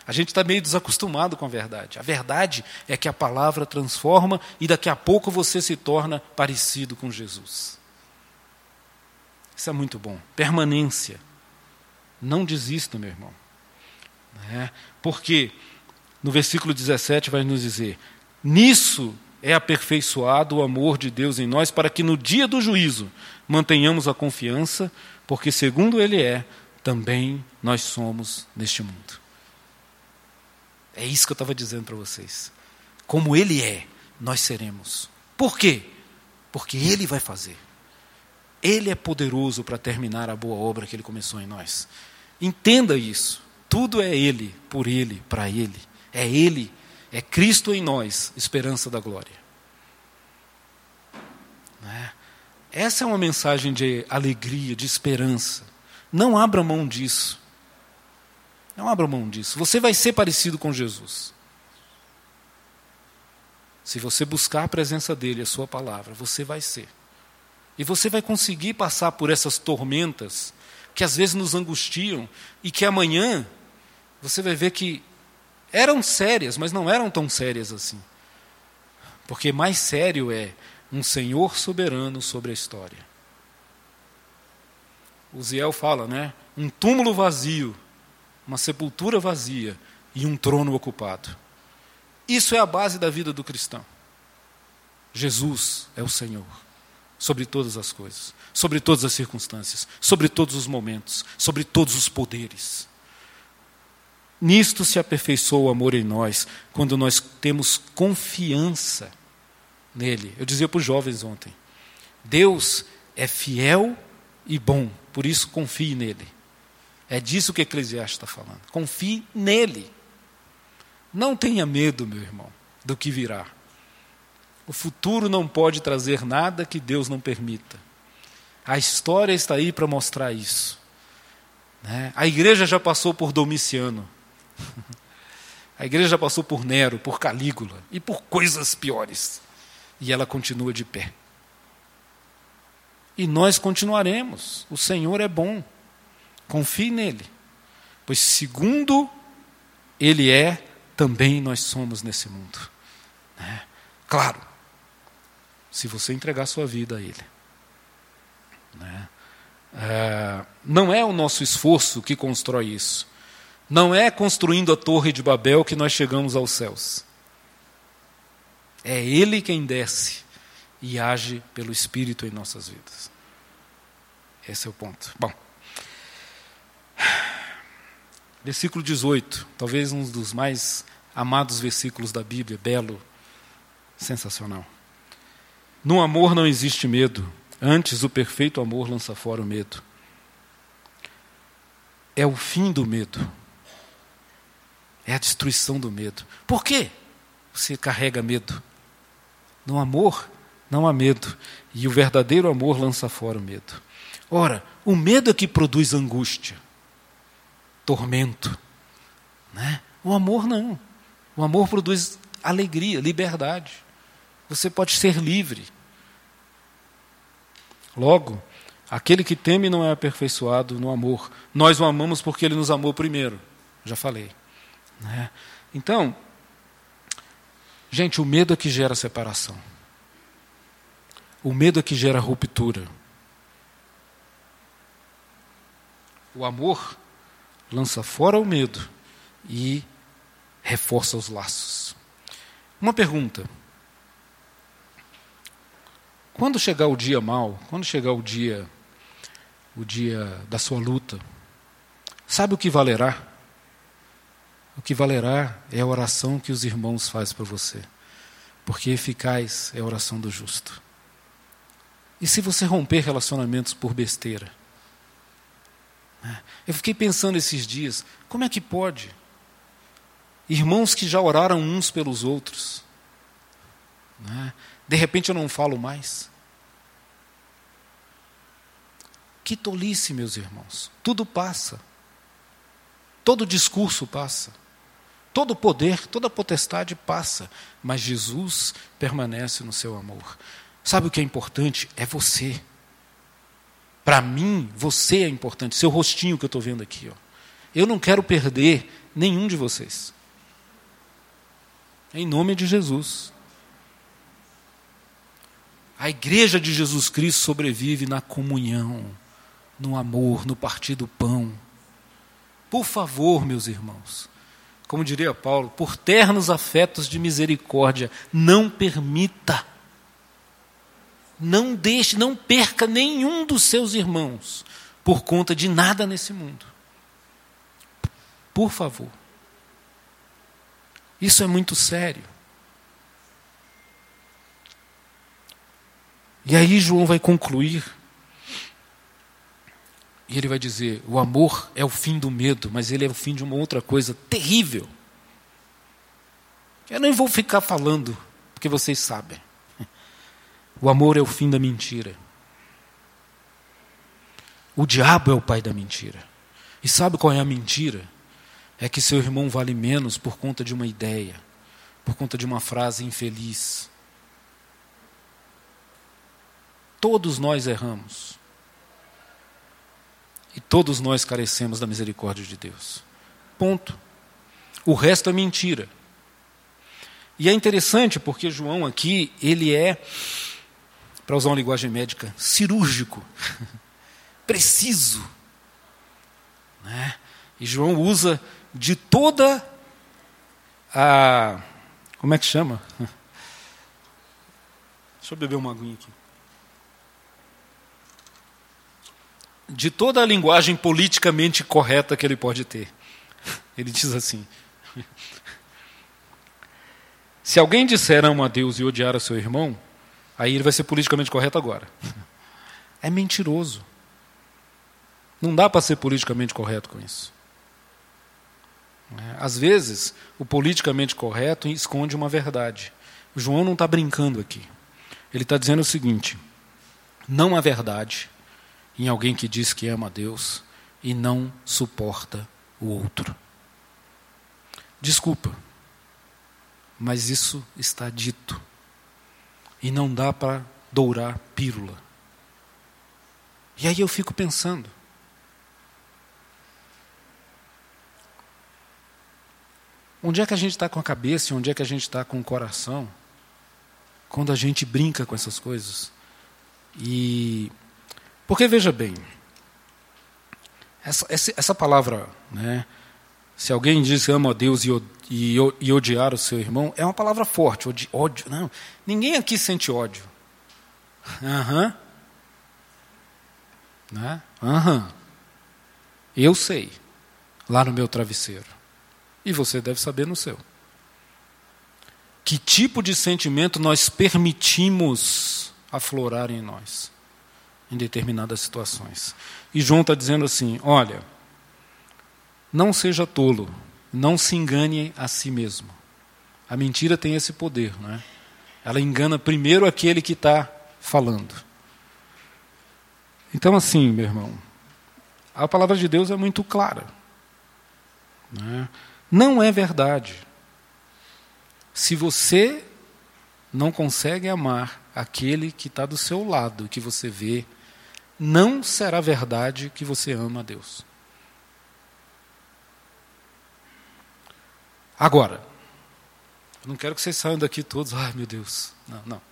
A gente está meio desacostumado com a verdade. A verdade é que a palavra transforma e daqui a pouco você se torna parecido com Jesus. Isso é muito bom. Permanência. Não desista, meu irmão. É, porque no versículo 17 vai nos dizer: Nisso é aperfeiçoado o amor de Deus em nós, para que no dia do juízo mantenhamos a confiança, porque segundo Ele é, também nós somos neste mundo. É isso que eu estava dizendo para vocês. Como Ele é, nós seremos. Por quê? Porque Ele vai fazer. Ele é poderoso para terminar a boa obra que Ele começou em nós. Entenda isso. Tudo é Ele, por Ele, para Ele. É Ele, é Cristo em nós, esperança da glória. Né? Essa é uma mensagem de alegria, de esperança. Não abra mão disso. Não abra mão disso. Você vai ser parecido com Jesus. Se você buscar a presença dele, a sua palavra, você vai ser. E você vai conseguir passar por essas tormentas que às vezes nos angustiam e que amanhã você vai ver que eram sérias, mas não eram tão sérias assim. Porque mais sério é um Senhor soberano sobre a história. O Ziel fala, né? Um túmulo vazio uma sepultura vazia e um trono ocupado. Isso é a base da vida do cristão. Jesus é o Senhor sobre todas as coisas, sobre todas as circunstâncias, sobre todos os momentos, sobre todos os poderes. Nisto se aperfeiçoa o amor em nós, quando nós temos confiança nele. Eu dizia para os jovens ontem: Deus é fiel e bom, por isso confie nele. É disso que Eclesiastes está falando. Confie nele. Não tenha medo, meu irmão, do que virá. O futuro não pode trazer nada que Deus não permita. A história está aí para mostrar isso. Né? A igreja já passou por Domiciano. [LAUGHS] A igreja já passou por Nero, por Calígula e por coisas piores. E ela continua de pé. E nós continuaremos. O Senhor é bom. Confie nele, pois segundo ele é, também nós somos nesse mundo. Né? Claro, se você entregar sua vida a ele. Né? É, não é o nosso esforço que constrói isso. Não é construindo a Torre de Babel que nós chegamos aos céus. É Ele quem desce e age pelo Espírito em nossas vidas. Esse é o ponto. Bom. Versículo 18, talvez um dos mais amados versículos da Bíblia, belo, sensacional. No amor não existe medo, antes o perfeito amor lança fora o medo. É o fim do medo. É a destruição do medo. Por quê? Você carrega medo. No amor não há medo, e o verdadeiro amor lança fora o medo. Ora, o medo é que produz angústia tormento. Né? O amor não. O amor produz alegria, liberdade. Você pode ser livre. Logo, aquele que teme não é aperfeiçoado no amor. Nós o amamos porque ele nos amou primeiro. Já falei. Né? Então, gente, o medo é que gera separação. O medo é que gera ruptura. O amor lança fora o medo e reforça os laços. Uma pergunta. Quando chegar o dia mal, quando chegar o dia o dia da sua luta, sabe o que valerá? O que valerá é a oração que os irmãos fazem para você. Porque eficaz é a oração do justo. E se você romper relacionamentos por besteira? Eu fiquei pensando esses dias, como é que pode? Irmãos que já oraram uns pelos outros. Né? De repente eu não falo mais. Que tolice, meus irmãos. Tudo passa. Todo discurso passa. Todo poder, toda potestade passa. Mas Jesus permanece no seu amor. Sabe o que é importante? É você. Para mim, você é importante. Seu rostinho que eu estou vendo aqui. Ó. Eu não quero perder nenhum de vocês. Em nome de Jesus. A igreja de Jesus Cristo sobrevive na comunhão, no amor, no partir do pão. Por favor, meus irmãos, como diria Paulo, por ternos afetos de misericórdia, não permita, não deixe, não perca nenhum dos seus irmãos por conta de nada nesse mundo. Por favor. Isso é muito sério. E aí João vai concluir. E ele vai dizer: o amor é o fim do medo, mas ele é o fim de uma outra coisa terrível. Eu nem vou ficar falando, porque vocês sabem. O amor é o fim da mentira. O diabo é o pai da mentira. E sabe qual é a mentira? É que seu irmão vale menos por conta de uma ideia, por conta de uma frase infeliz. Todos nós erramos. E todos nós carecemos da misericórdia de Deus. Ponto. O resto é mentira. E é interessante porque João aqui, ele é, para usar uma linguagem médica, cirúrgico, [LAUGHS] preciso. Né? E João usa de toda a. Como é que chama? [LAUGHS] Deixa eu beber uma aguinha aqui. de toda a linguagem politicamente correta que ele pode ter. [LAUGHS] Ele diz assim: Se alguém disser amo a Deus e odiar a seu irmão, aí ele vai ser politicamente correto agora. [LAUGHS] É mentiroso. Não dá para ser politicamente correto com isso. É, às vezes, o politicamente correto esconde uma verdade. O João não está brincando aqui. Ele está dizendo o seguinte: não há verdade em alguém que diz que ama a Deus e não suporta o outro. Desculpa, mas isso está dito. E não dá para dourar pílula. E aí eu fico pensando. Onde é que a gente está com a cabeça e onde é que a gente está com o coração quando a gente brinca com essas coisas? E porque veja bem, essa, essa palavra, né, se alguém diz ama a Deus e, e, e, odiar o seu irmão, é uma palavra forte. Ódio, ódio não, ninguém aqui sente ódio. Aham. Uhum. Né? Uhum. Eu sei, lá no meu travesseiro. E você deve saber no seu. Que tipo de sentimento nós permitimos aflorar em nós? em determinadas situações. E João está dizendo assim: olha, não seja tolo, não se engane a si mesmo. A mentira tem esse poder, não é? Ela engana primeiro aquele que está falando. Então, assim, meu irmão, a palavra de Deus é muito clara. Não é, não é verdade. Se você não consegue amar aquele que está do seu lado, que você vê, não será verdade que você ama a Deus. Agora, não quero que vocês saiam daqui todos, ai meu Deus. Não, não.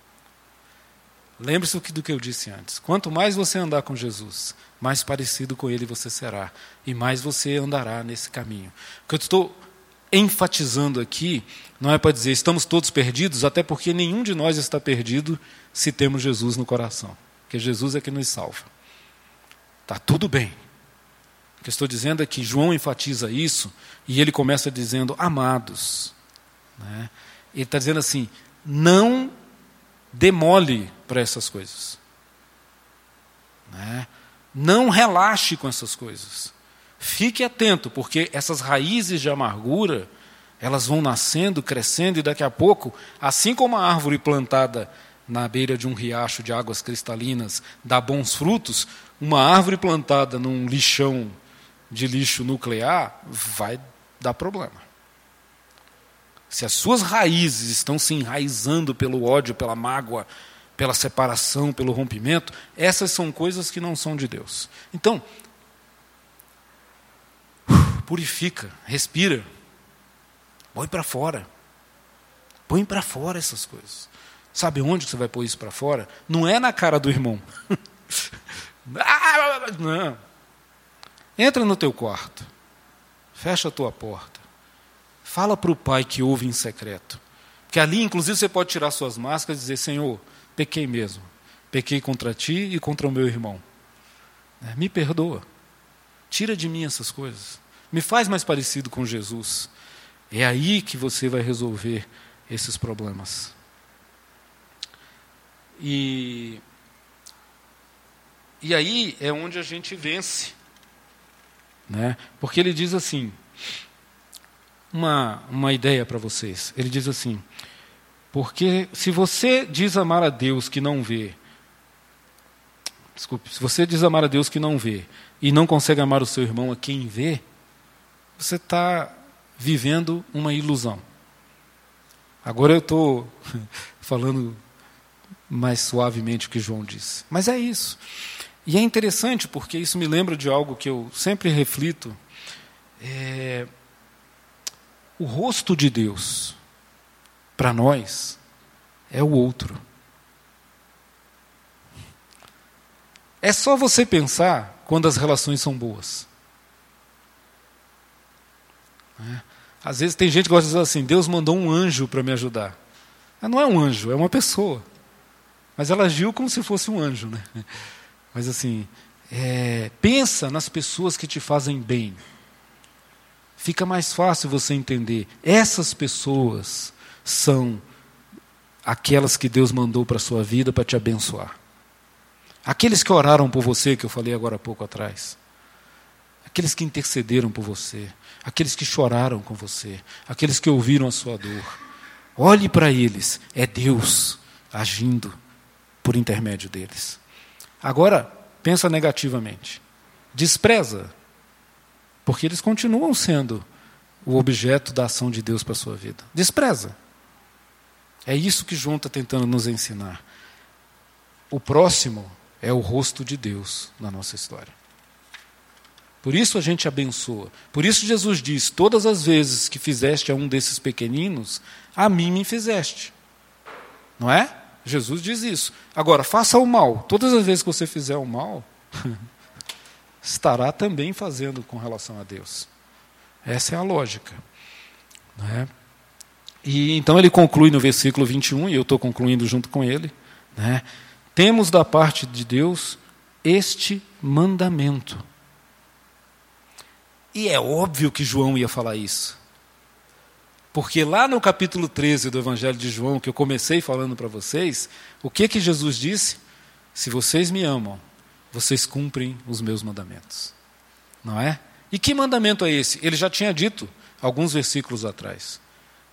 Lembre-se do que eu disse antes. Quanto mais você andar com Jesus, mais parecido com Ele você será. E mais você andará nesse caminho. O que eu estou enfatizando aqui não é para dizer estamos todos perdidos, até porque nenhum de nós está perdido se temos Jesus no coração. Porque Jesus é que nos salva. Está tudo bem. Que estou dizendo é que João enfatiza isso e ele começa dizendo amados. Né? Ele está dizendo assim: não demole para essas coisas. Né? Não relaxe com essas coisas. Fique atento, porque essas raízes de amargura Elas vão nascendo, crescendo, e daqui a pouco, assim como a árvore plantada na beira de um riacho de águas cristalinas dá bons frutos, uma árvore plantada num lixão de lixo nuclear vai dar problema. Se as suas raízes estão se enraizando pelo ódio, pela mágoa, pela separação, pelo rompimento, essas são coisas que não são de Deus. Então, purifica, respira, põe para fora. Põe para fora essas coisas. Sabe onde você vai pôr isso para fora? Não é na cara do irmão. [LAUGHS] Não. Entra no teu quarto. Fecha a tua porta. Fala para o pai que ouve em secreto. Que ali, inclusive, você pode tirar suas máscaras e dizer: Senhor, pequei mesmo. Pequei contra ti e contra o meu irmão. É, me perdoa. Tira de mim essas coisas. Me faz mais parecido com Jesus. É aí que você vai resolver esses problemas. E, e aí é onde a gente vence. Né? Porque ele diz assim: uma, uma ideia para vocês. Ele diz assim: porque se você diz amar a Deus que não vê, desculpe, se você diz amar a Deus que não vê e não consegue amar o seu irmão a quem vê, você está vivendo uma ilusão. Agora eu estou [LAUGHS] falando mais suavemente o que João disse. Mas é isso. E é interessante porque isso me lembra de algo que eu sempre reflito. É, o rosto de Deus, para nós, é o outro. É só você pensar quando as relações são boas. É. Às vezes tem gente que gosta de dizer assim: Deus mandou um anjo para me ajudar. Mas não é um anjo, é uma pessoa. Mas ela agiu como se fosse um anjo. Né? Mas assim, é, pensa nas pessoas que te fazem bem. Fica mais fácil você entender. Essas pessoas são aquelas que Deus mandou para a sua vida para te abençoar. Aqueles que oraram por você, que eu falei agora há pouco atrás. Aqueles que intercederam por você. Aqueles que choraram com você. Aqueles que ouviram a sua dor. Olhe para eles. É Deus agindo por intermédio deles. Agora, pensa negativamente. Despreza, porque eles continuam sendo o objeto da ação de Deus para a sua vida. Despreza. É isso que João está tentando nos ensinar. O próximo é o rosto de Deus na nossa história. Por isso a gente abençoa. Por isso Jesus diz: Todas as vezes que fizeste a um desses pequeninos, a mim me fizeste. Não é? Jesus diz isso. Agora, faça o mal. Todas as vezes que você fizer o mal, [LAUGHS] estará também fazendo com relação a Deus. Essa é a lógica. Né? E então ele conclui no versículo 21, e eu estou concluindo junto com ele. Né? Temos da parte de Deus este mandamento. E é óbvio que João ia falar isso. Porque lá no capítulo 13 do Evangelho de João, que eu comecei falando para vocês, o que que Jesus disse? Se vocês me amam, vocês cumprem os meus mandamentos. Não é? E que mandamento é esse? Ele já tinha dito alguns versículos atrás: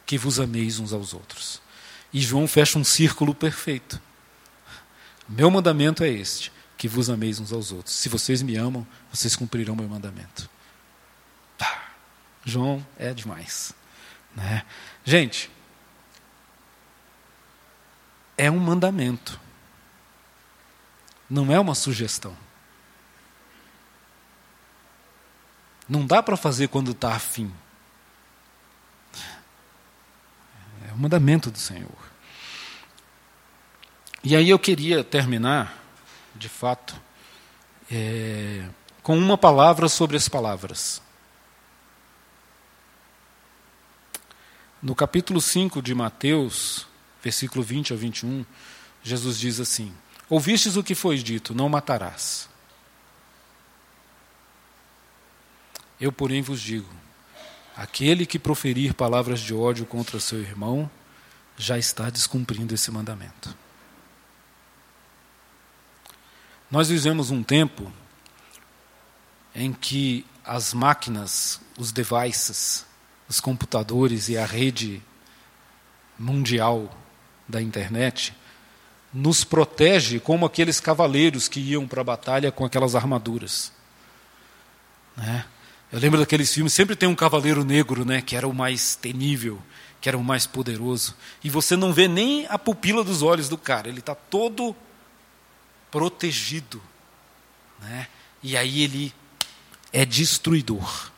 que vos ameis uns aos outros. E João fecha um círculo perfeito. Meu mandamento é este: que vos ameis uns aos outros. Se vocês me amam, vocês cumprirão meu mandamento. João é demais. Né? Gente, é um mandamento, não é uma sugestão. Não dá para fazer quando está afim. É o mandamento do Senhor. E aí eu queria terminar, de fato, é, com uma palavra sobre as palavras. No capítulo 5 de Mateus, versículo 20 a 21, Jesus diz assim: Ouvistes o que foi dito, não matarás. Eu, porém, vos digo: aquele que proferir palavras de ódio contra seu irmão, já está descumprindo esse mandamento. Nós vivemos um tempo em que as máquinas, os devices, os computadores e a rede mundial da internet nos protege como aqueles cavaleiros que iam para a batalha com aquelas armaduras. Né? Eu lembro daqueles filmes, sempre tem um cavaleiro negro, né, que era o mais temível, que era o mais poderoso. E você não vê nem a pupila dos olhos do cara, ele está todo protegido. Né? E aí ele é destruidor.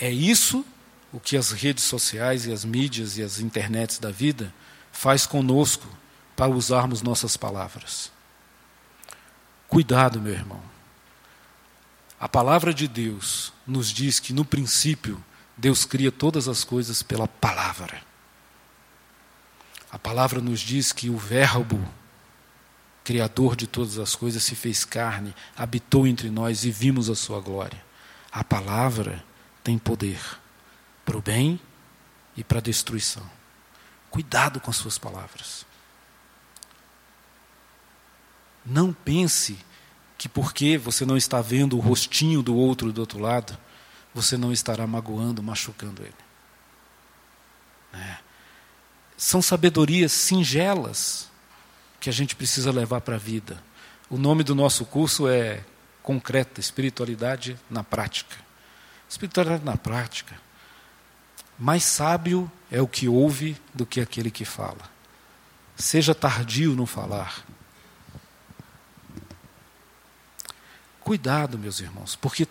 É isso o que as redes sociais e as mídias e as internets da vida faz conosco para usarmos nossas palavras. Cuidado, meu irmão. A palavra de Deus nos diz que no princípio Deus cria todas as coisas pela palavra. A palavra nos diz que o Verbo, Criador de todas as coisas, se fez carne, habitou entre nós e vimos a sua glória. A palavra tem poder para o bem e para a destruição. Cuidado com as suas palavras. Não pense que porque você não está vendo o rostinho do outro do outro lado, você não estará magoando, machucando ele. É. São sabedorias singelas que a gente precisa levar para a vida. O nome do nosso curso é Concreta, Espiritualidade na Prática. Espiritualidade na Prática. Mais sábio é o que ouve do que aquele que fala. Seja tardio no falar Cuidado, meus irmãos, porque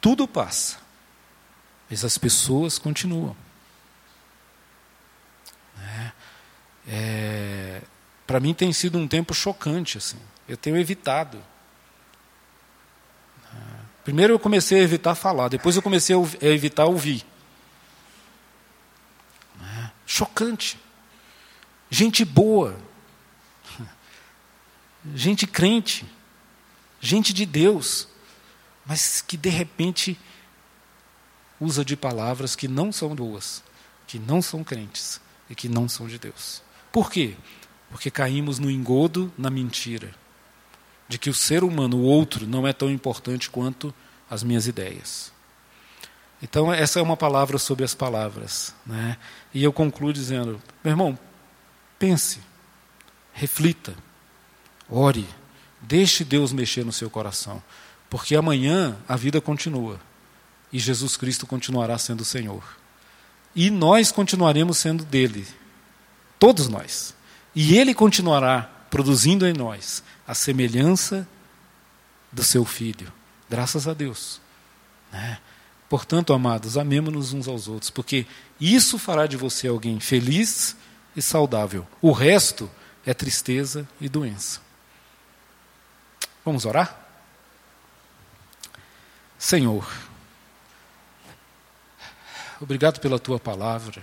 tudo passa, mas as pessoas continuam. É, é, Para mim tem sido um tempo chocante, assim. Eu tenho evitado. Primeiro eu comecei a evitar falar, depois eu comecei a evitar ouvir. É, chocante. Gente boa. Gente crente gente de Deus, mas que de repente usa de palavras que não são boas, que não são crentes e que não são de Deus. Por quê? Porque caímos no engodo, na mentira, de que o ser humano, o outro, não é tão importante quanto as minhas ideias. Então, essa é uma palavra sobre as palavras. Né? E eu concluo dizendo: meu irmão, pense, reflita, ore Deixe Deus mexer no seu coração, porque amanhã a vida continua e Jesus Cristo continuará sendo o Senhor. E nós continuaremos sendo dele, todos nós. E ele continuará produzindo em nós a semelhança do seu filho. Graças a Deus. Né? Portanto, amados, amemos-nos uns aos outros, porque isso fará de você alguém feliz e saudável. O resto é tristeza e doença. Vamos orar? Senhor, obrigado pela tua palavra,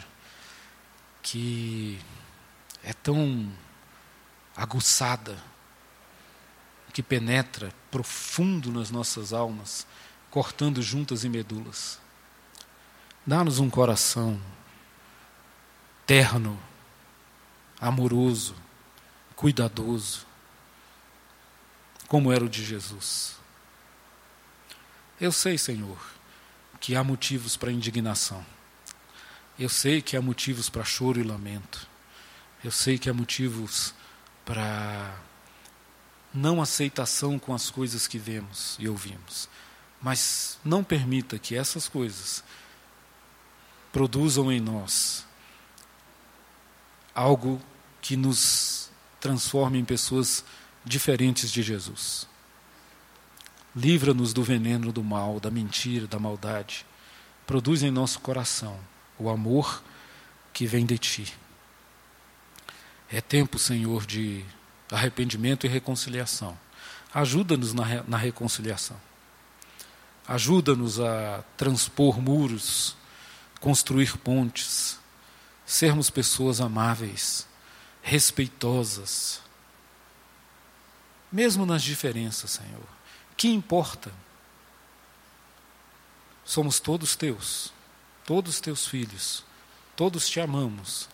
que é tão aguçada, que penetra profundo nas nossas almas, cortando juntas e medulas. Dá-nos um coração terno, amoroso, cuidadoso, como era o de Jesus. Eu sei, Senhor, que há motivos para indignação. Eu sei que há motivos para choro e lamento. Eu sei que há motivos para não aceitação com as coisas que vemos e ouvimos. Mas não permita que essas coisas produzam em nós algo que nos transforme em pessoas diferentes de Jesus. Livra-nos do veneno do mal, da mentira, da maldade. Produz em nosso coração o amor que vem de Ti. É tempo, Senhor, de arrependimento e reconciliação. Ajuda-nos na, na reconciliação. Ajuda-nos a transpor muros, construir pontes, sermos pessoas amáveis, respeitosas, mesmo nas diferenças, Senhor. Que importa? Somos todos teus, todos teus filhos, todos te amamos,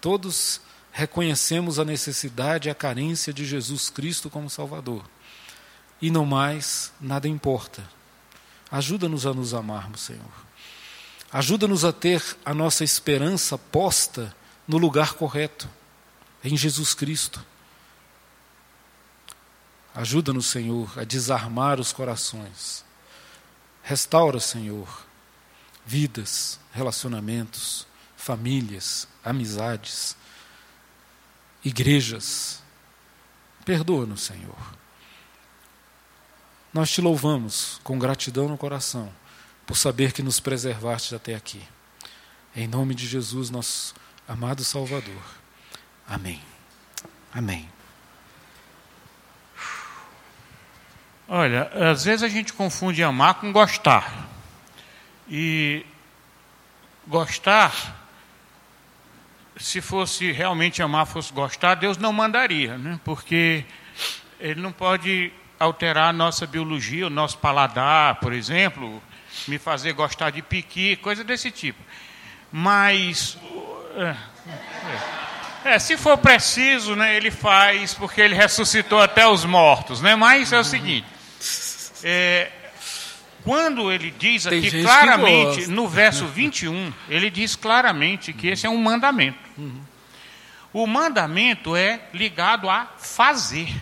todos reconhecemos a necessidade e a carência de Jesus Cristo como Salvador. E não mais, nada importa. Ajuda-nos a nos amarmos, Senhor. Ajuda-nos a ter a nossa esperança posta no lugar correto, em Jesus Cristo. Ajuda-nos, Senhor, a desarmar os corações. Restaura, Senhor, vidas, relacionamentos, famílias, amizades, igrejas. Perdoa-nos, Senhor. Nós te louvamos com gratidão no coração por saber que nos preservaste até aqui. Em nome de Jesus, nosso amado Salvador. Amém. Amém. Olha, às vezes a gente confunde amar com gostar. E gostar, se fosse realmente amar, fosse gostar, Deus não mandaria, né? porque Ele não pode alterar a nossa biologia, o nosso paladar, por exemplo, me fazer gostar de piqui, coisa desse tipo. Mas, é, é, se for preciso, né, ele faz, porque ele ressuscitou até os mortos. Né? Mas é o seguinte: é, quando ele diz aqui claramente, no verso 21, ele diz claramente que esse é um mandamento. O mandamento é ligado a fazer.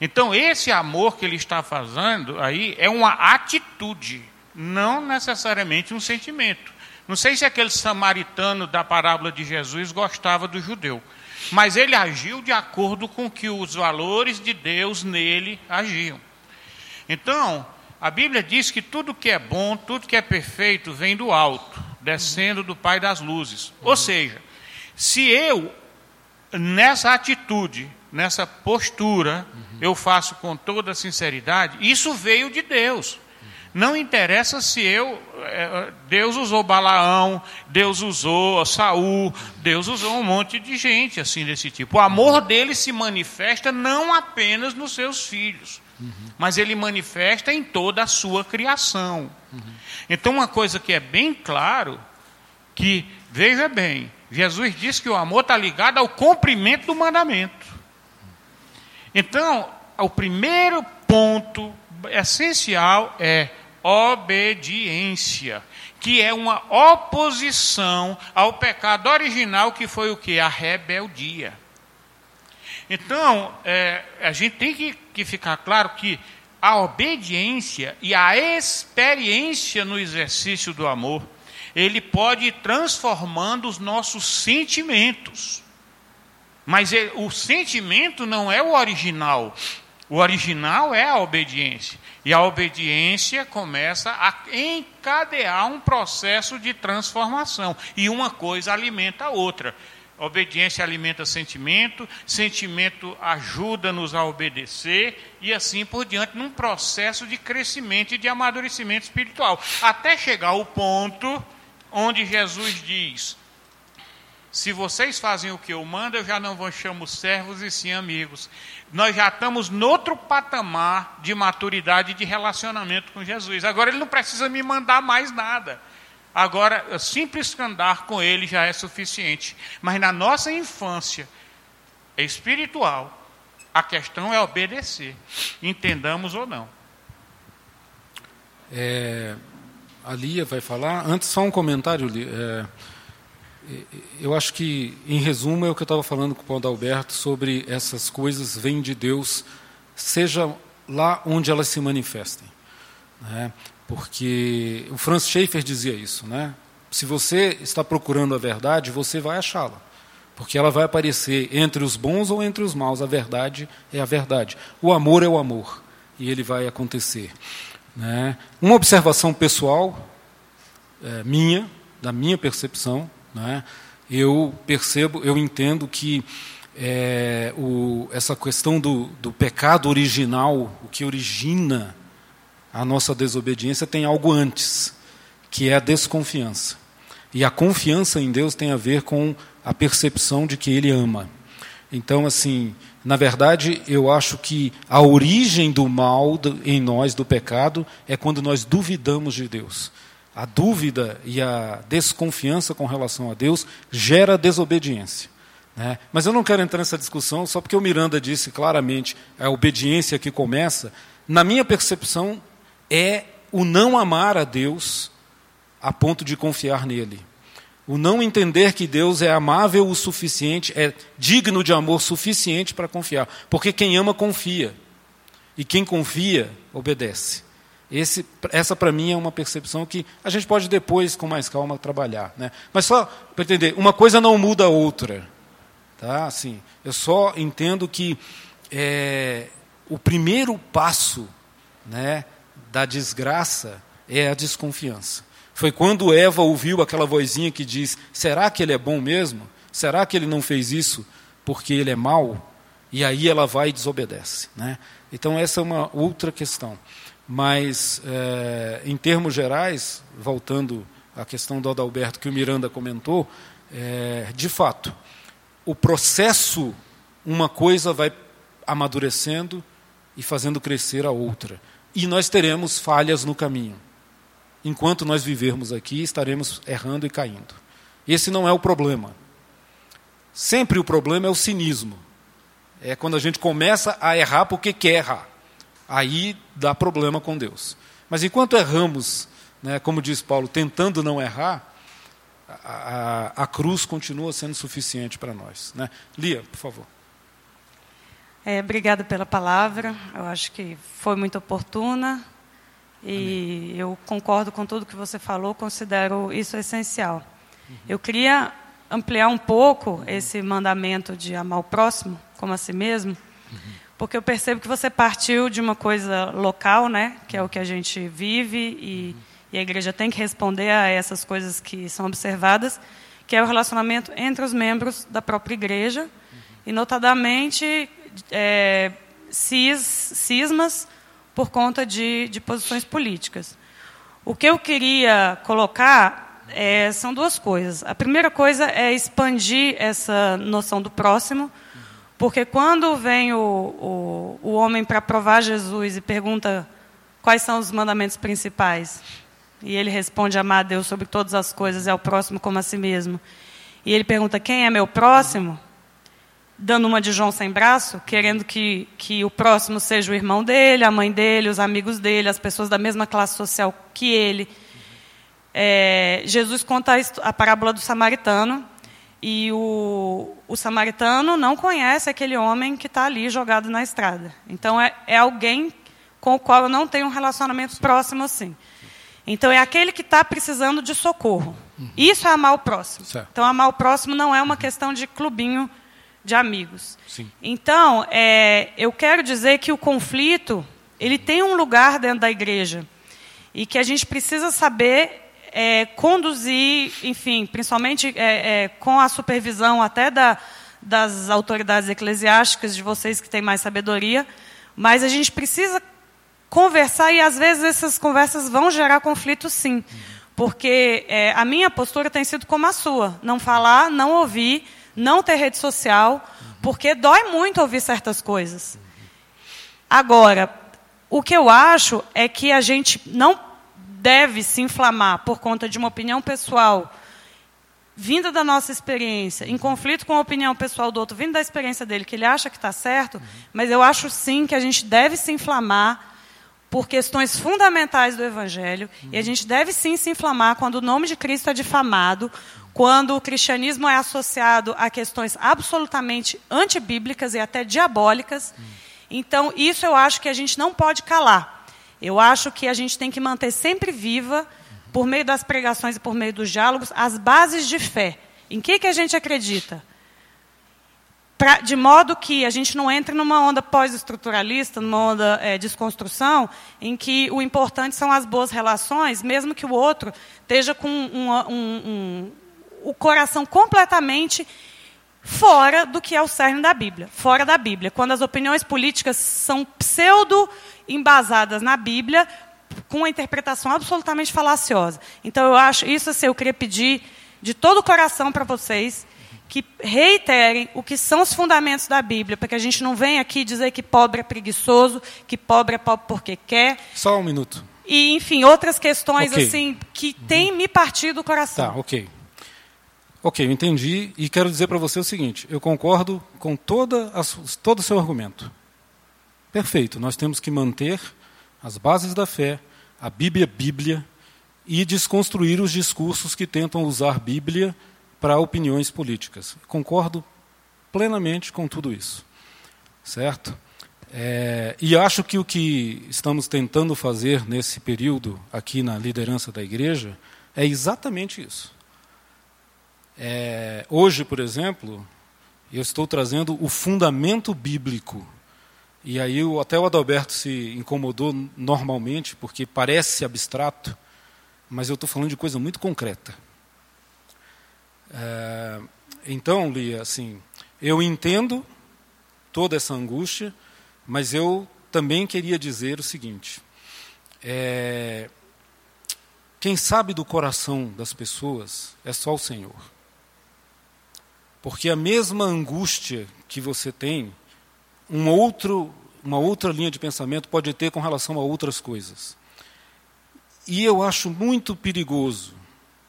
Então, esse amor que ele está fazendo aí é uma atitude não necessariamente um sentimento. Não sei se aquele samaritano da parábola de Jesus gostava do judeu, mas ele agiu de acordo com que os valores de Deus nele agiam. Então, a Bíblia diz que tudo que é bom, tudo que é perfeito vem do alto, descendo do Pai das luzes. Ou seja, se eu, nessa atitude, nessa postura, eu faço com toda sinceridade, isso veio de Deus. Não interessa se eu. É, Deus usou Balaão, Deus usou Saul, Deus usou um monte de gente assim desse tipo. O amor dele se manifesta não apenas nos seus filhos, mas ele manifesta em toda a sua criação. Uhum. Então, uma coisa que é bem claro, que, veja bem, Jesus disse que o amor está ligado ao cumprimento do mandamento. Então, o primeiro ponto essencial é obediência, que é uma oposição ao pecado original que foi o que? A rebeldia. Então, é, a gente tem que, que ficar claro que a obediência e a experiência no exercício do amor, ele pode ir transformando os nossos sentimentos. Mas ele, o sentimento não é o original. O original é a obediência. E a obediência começa a encadear um processo de transformação. E uma coisa alimenta a outra. Obediência alimenta sentimento, sentimento ajuda-nos a obedecer, e assim por diante, num processo de crescimento e de amadurecimento espiritual. Até chegar ao ponto onde Jesus diz: se vocês fazem o que eu mando, eu já não vos chamo servos e sim amigos. Nós já estamos noutro patamar de maturidade de relacionamento com Jesus. Agora ele não precisa me mandar mais nada. Agora, simples andar com ele já é suficiente. Mas na nossa infância espiritual, a questão é obedecer, entendamos ou não. É, a Lia vai falar. Antes, só um comentário. É, eu acho que, em resumo, é o que eu estava falando com o Paulo Alberto sobre essas coisas vêm de Deus, seja lá onde elas se manifestem. Né? Porque o Franz Schaeffer dizia isso. Né? Se você está procurando a verdade, você vai achá-la. Porque ela vai aparecer entre os bons ou entre os maus. A verdade é a verdade. O amor é o amor. E ele vai acontecer. Né? Uma observação pessoal, é, minha, da minha percepção, né? Eu percebo, eu entendo que é, o, essa questão do, do pecado original, o que origina a nossa desobediência, tem algo antes, que é a desconfiança. E a confiança em Deus tem a ver com a percepção de que Ele ama. Então, assim, na verdade, eu acho que a origem do mal em nós, do pecado, é quando nós duvidamos de Deus. A dúvida e a desconfiança com relação a Deus gera desobediência. Né? Mas eu não quero entrar nessa discussão só porque o Miranda disse claramente a obediência que começa. Na minha percepção, é o não amar a Deus a ponto de confiar nele. O não entender que Deus é amável o suficiente, é digno de amor suficiente para confiar. Porque quem ama, confia. E quem confia, obedece. Esse, essa, para mim, é uma percepção que a gente pode depois, com mais calma, trabalhar. Né? Mas só para entender, uma coisa não muda a outra. Tá? Assim, eu só entendo que é, o primeiro passo né, da desgraça é a desconfiança. Foi quando Eva ouviu aquela vozinha que diz: será que ele é bom mesmo? Será que ele não fez isso porque ele é mau? E aí ela vai e desobedece. Né? Então, essa é uma outra questão. Mas, é, em termos gerais, voltando à questão do Adalberto que o Miranda comentou, é, de fato, o processo, uma coisa vai amadurecendo e fazendo crescer a outra. E nós teremos falhas no caminho. Enquanto nós vivermos aqui, estaremos errando e caindo. Esse não é o problema. Sempre o problema é o cinismo. É quando a gente começa a errar porque quer errar. Aí dá problema com Deus. Mas enquanto erramos, né, como diz Paulo, tentando não errar, a, a, a cruz continua sendo suficiente para nós. Né? Lia, por favor. É, obrigada pela palavra. Eu acho que foi muito oportuna e Amém. eu concordo com tudo que você falou. Considero isso essencial. Uhum. Eu queria ampliar um pouco esse mandamento de amar o próximo como a si mesmo, uhum. porque eu percebo que você partiu de uma coisa local, né, que é o que a gente vive e, uhum. e a igreja tem que responder a essas coisas que são observadas, que é o relacionamento entre os membros da própria igreja e notadamente é, cis, cismas por conta de, de posições políticas. O que eu queria colocar é, são duas coisas. A primeira coisa é expandir essa noção do próximo, porque quando vem o, o, o homem para provar Jesus e pergunta quais são os mandamentos principais, e ele responde amar a Deus sobre todas as coisas e ao próximo como a si mesmo, e ele pergunta quem é meu próximo, dando uma de João sem braço, querendo que, que o próximo seja o irmão dele, a mãe dele, os amigos dele, as pessoas da mesma classe social que ele é, Jesus conta a parábola do samaritano e o, o samaritano não conhece aquele homem que está ali jogado na estrada. Então é, é, alguém com o qual eu não tenho um relacionamento próximo assim. Então é aquele que está precisando de socorro. Uhum. Isso é amar o próximo. Então amar o próximo não é uma questão de clubinho de amigos. Sim. Então é, eu quero dizer que o conflito ele tem um lugar dentro da igreja e que a gente precisa saber é, conduzir, enfim, principalmente é, é, com a supervisão até da, das autoridades eclesiásticas, de vocês que têm mais sabedoria, mas a gente precisa conversar e às vezes essas conversas vão gerar conflito sim. Porque é, a minha postura tem sido como a sua: não falar, não ouvir, não ter rede social, porque dói muito ouvir certas coisas. Agora, o que eu acho é que a gente não deve se inflamar por conta de uma opinião pessoal vinda da nossa experiência, em conflito com a opinião pessoal do outro, vindo da experiência dele, que ele acha que está certo, mas eu acho sim que a gente deve se inflamar por questões fundamentais do Evangelho, e a gente deve sim se inflamar quando o nome de Cristo é difamado, quando o cristianismo é associado a questões absolutamente antibíblicas e até diabólicas. Então, isso eu acho que a gente não pode calar. Eu acho que a gente tem que manter sempre viva, por meio das pregações e por meio dos diálogos, as bases de fé. Em que, que a gente acredita? Pra, de modo que a gente não entre numa onda pós-estruturalista, numa onda é, desconstrução, em que o importante são as boas relações, mesmo que o outro esteja com um, um, o coração completamente fora do que é o cerne da Bíblia, fora da Bíblia. Quando as opiniões políticas são pseudo embasadas na Bíblia com uma interpretação absolutamente falaciosa. Então, eu acho isso assim, eu queria pedir de todo o coração para vocês que reiterem o que são os fundamentos da Bíblia, para que a gente não venha aqui dizer que pobre é preguiçoso, que pobre é pobre porque quer. Só um minuto. E, enfim, outras questões okay. assim que uhum. têm me partido do coração. Tá, ok. Ok, eu entendi e quero dizer para você o seguinte: eu concordo com toda todo o seu argumento. Perfeito, nós temos que manter as bases da fé, a Bíblia, Bíblia, e desconstruir os discursos que tentam usar Bíblia para opiniões políticas. Concordo plenamente com tudo isso, certo? É, e acho que o que estamos tentando fazer nesse período aqui na liderança da igreja é exatamente isso. É, hoje, por exemplo, eu estou trazendo o fundamento bíblico. E aí até o Adalberto se incomodou normalmente, porque parece abstrato, mas eu estou falando de coisa muito concreta. É, então, Lia, assim, eu entendo toda essa angústia, mas eu também queria dizer o seguinte: é, quem sabe do coração das pessoas é só o Senhor. Porque a mesma angústia que você tem, um outro, uma outra linha de pensamento pode ter com relação a outras coisas. E eu acho muito perigoso,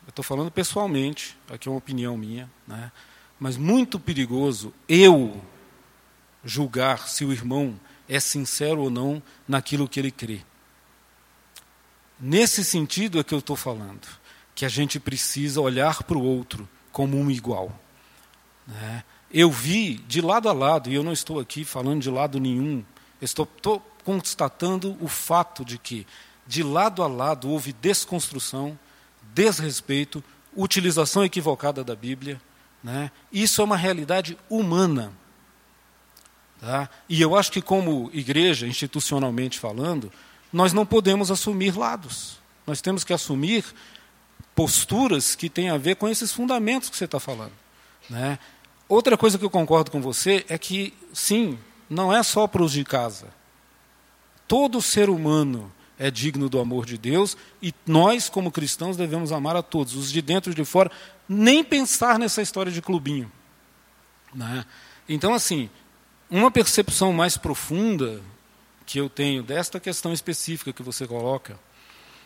eu estou falando pessoalmente, aqui é uma opinião minha, né, mas muito perigoso eu julgar se o irmão é sincero ou não naquilo que ele crê. Nesse sentido é que eu estou falando, que a gente precisa olhar para o outro como um igual. Né? Eu vi de lado a lado, e eu não estou aqui falando de lado nenhum, estou, constatando o fato de que, de lado a lado, houve desconstrução, desrespeito, utilização equivocada da Bíblia. Né? Isso é uma realidade humana. Tá? E eu acho que, como igreja, institucionalmente falando, nós não podemos assumir lados. Nós temos que assumir posturas que têm a ver com esses fundamentos que você está falando. Né? Outra coisa que eu concordo com você é que, sim, não é só para os de casa. Todo ser humano é digno do amor de Deus e nós, como cristãos, devemos amar a todos, os de dentro e de fora, nem pensar nessa história de clubinho. Né? Então, assim, uma percepção mais profunda que eu tenho desta questão específica que você coloca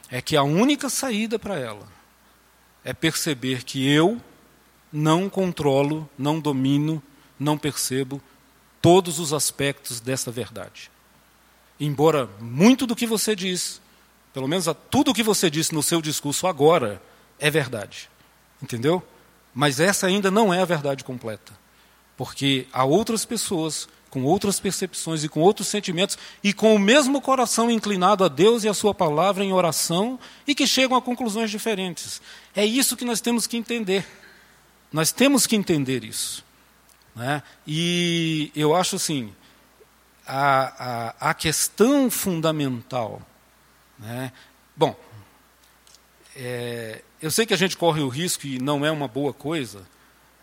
é que a única saída para ela é perceber que eu não controlo, não domino, não percebo todos os aspectos dessa verdade. Embora muito do que você diz, pelo menos tudo o que você disse no seu discurso agora, é verdade. Entendeu? Mas essa ainda não é a verdade completa. Porque há outras pessoas com outras percepções e com outros sentimentos e com o mesmo coração inclinado a Deus e a Sua palavra em oração e que chegam a conclusões diferentes. É isso que nós temos que entender. Nós temos que entender isso. Né? E eu acho assim, a, a, a questão fundamental. Né? Bom, é, eu sei que a gente corre o risco, e não é uma boa coisa,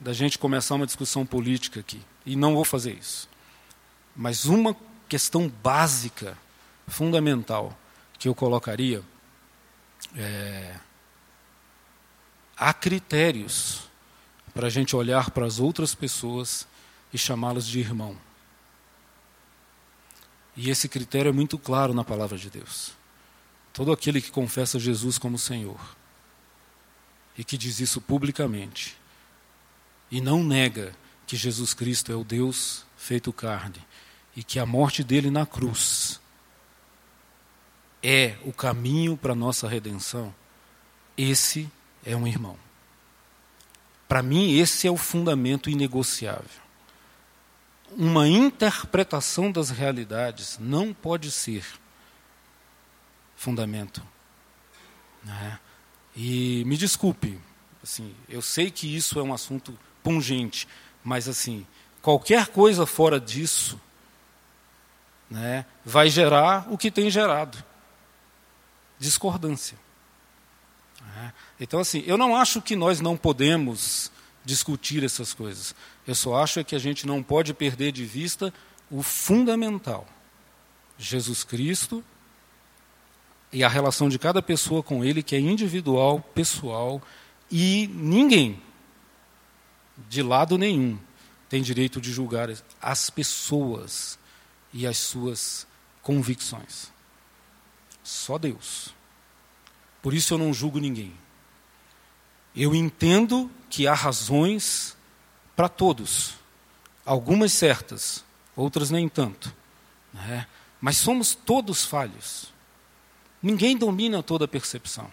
da gente começar uma discussão política aqui. E não vou fazer isso. Mas uma questão básica, fundamental, que eu colocaria é, há critérios para a gente olhar para as outras pessoas e chamá-las de irmão. E esse critério é muito claro na palavra de Deus. Todo aquele que confessa Jesus como Senhor e que diz isso publicamente e não nega que Jesus Cristo é o Deus feito carne e que a morte dele na cruz é o caminho para a nossa redenção, esse é um irmão. Para mim, esse é o fundamento inegociável. Uma interpretação das realidades não pode ser fundamento. Né? E me desculpe, assim, eu sei que isso é um assunto pungente, mas assim, qualquer coisa fora disso né, vai gerar o que tem gerado discordância. Né? Então, assim, eu não acho que nós não podemos discutir essas coisas. Eu só acho que a gente não pode perder de vista o fundamental: Jesus Cristo e a relação de cada pessoa com Ele, que é individual, pessoal, e ninguém, de lado nenhum, tem direito de julgar as pessoas e as suas convicções. Só Deus. Por isso eu não julgo ninguém. Eu entendo que há razões para todos, algumas certas, outras nem tanto. Né? Mas somos todos falhos. Ninguém domina toda a percepção.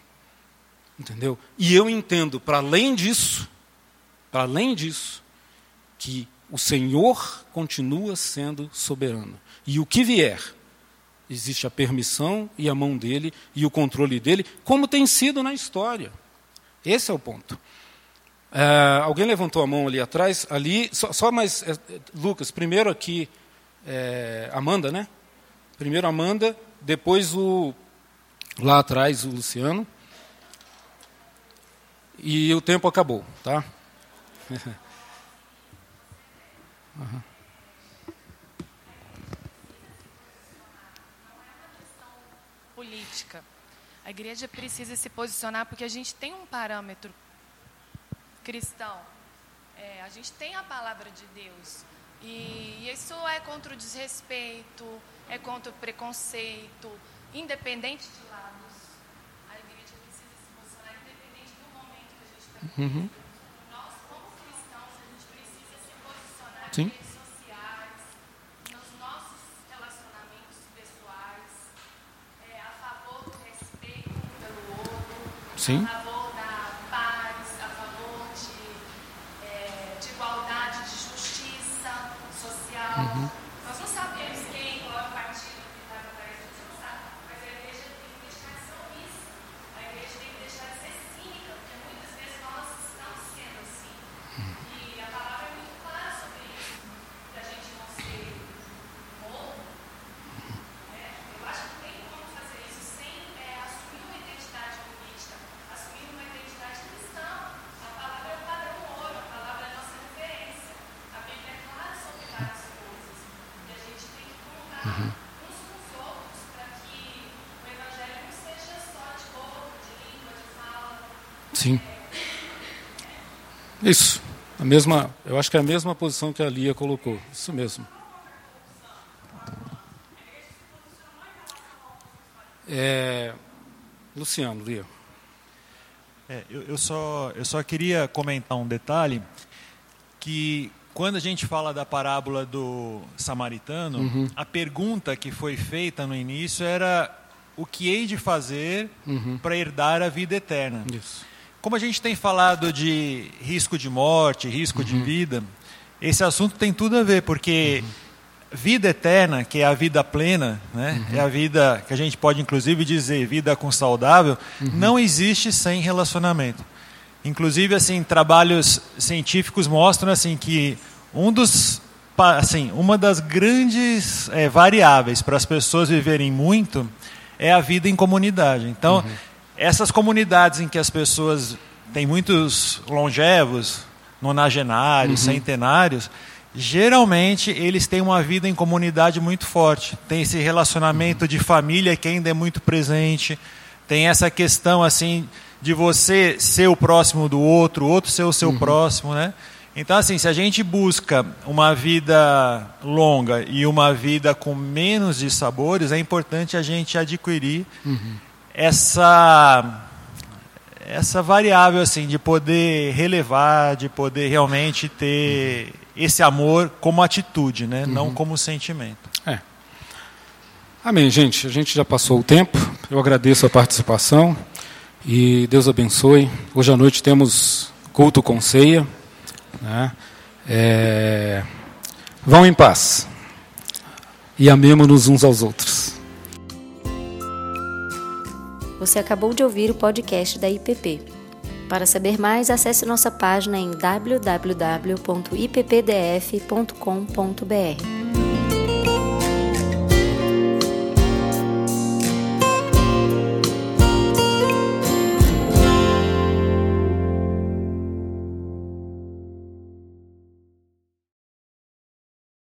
Entendeu? E eu entendo, para além disso, para além disso, que o Senhor continua sendo soberano. E o que vier, existe a permissão e a mão dele e o controle dele, como tem sido na história. Esse é o ponto. É, alguém levantou a mão ali atrás, ali, só, só mais, é, Lucas, primeiro aqui, é, Amanda, né? Primeiro Amanda, depois o, lá atrás o Luciano. E o tempo acabou, tá? [LAUGHS] uhum. Política. A igreja precisa se posicionar porque a gente tem um parâmetro cristão. É, a gente tem a palavra de Deus. E isso é contra o desrespeito, é contra o preconceito, independente de lados. A igreja precisa se posicionar independente do momento que a gente está vivendo. Uhum. Nós, como cristãos, a gente precisa se posicionar Sim. em redes sociais, nos nossos relacionamentos pessoais, é, a favor do respeito pelo outro, Sim. a Uhum. Nós não sabemos quem, qual é o partido que está atrás disso, você não sabe. Mas a igreja tem que deixar de ser omissa. A igreja tem que deixar de ser cínica, porque muitas vezes nós estamos sendo assim. E a palavra é muito clara sobre isso, da gente não ser morro. Né? Eu acho que tem como fazer isso sem é, assumir uma identidade política, assumir uma identidade cristã. A palavra é o padrão ouro, a palavra é a nossa referência. A Bíblia é clara sobre várias Uhum. uns com os outros, para que o evangelho não seja só de boca, de língua, de fala. Sim. Isso. A mesma, eu acho que é a mesma posição que a Lia colocou. Isso mesmo. É, Luciano, Lia. É, eu, eu, só, eu só queria comentar um detalhe que quando a gente fala da parábola do samaritano, uhum. a pergunta que foi feita no início era o que hei de fazer uhum. para herdar a vida eterna. Isso. Como a gente tem falado de risco de morte, risco uhum. de vida, esse assunto tem tudo a ver, porque uhum. vida eterna, que é a vida plena, né, uhum. é a vida que a gente pode inclusive dizer vida com saudável, uhum. não existe sem relacionamento. Inclusive, assim, trabalhos científicos mostram assim que um dos, assim, uma das grandes é, variáveis para as pessoas viverem muito é a vida em comunidade. Então, uhum. essas comunidades em que as pessoas têm muitos longevos, nonagenários, uhum. centenários, geralmente eles têm uma vida em comunidade muito forte. Tem esse relacionamento uhum. de família que ainda é muito presente. Tem essa questão assim de você ser o próximo do outro, o outro ser o seu uhum. próximo, né? Então, assim, se a gente busca uma vida longa e uma vida com menos de sabores, é importante a gente adquirir uhum. essa essa variável assim de poder relevar, de poder realmente ter uhum. esse amor como atitude, né? Uhum. Não como sentimento. É. Amém, gente. A gente já passou o tempo. Eu agradeço a participação. E Deus abençoe. Hoje à noite temos culto com ceia. Né? É... Vão em paz. E amemos-nos uns aos outros. Você acabou de ouvir o podcast da IPP. Para saber mais, acesse nossa página em www.ippdf.com.br.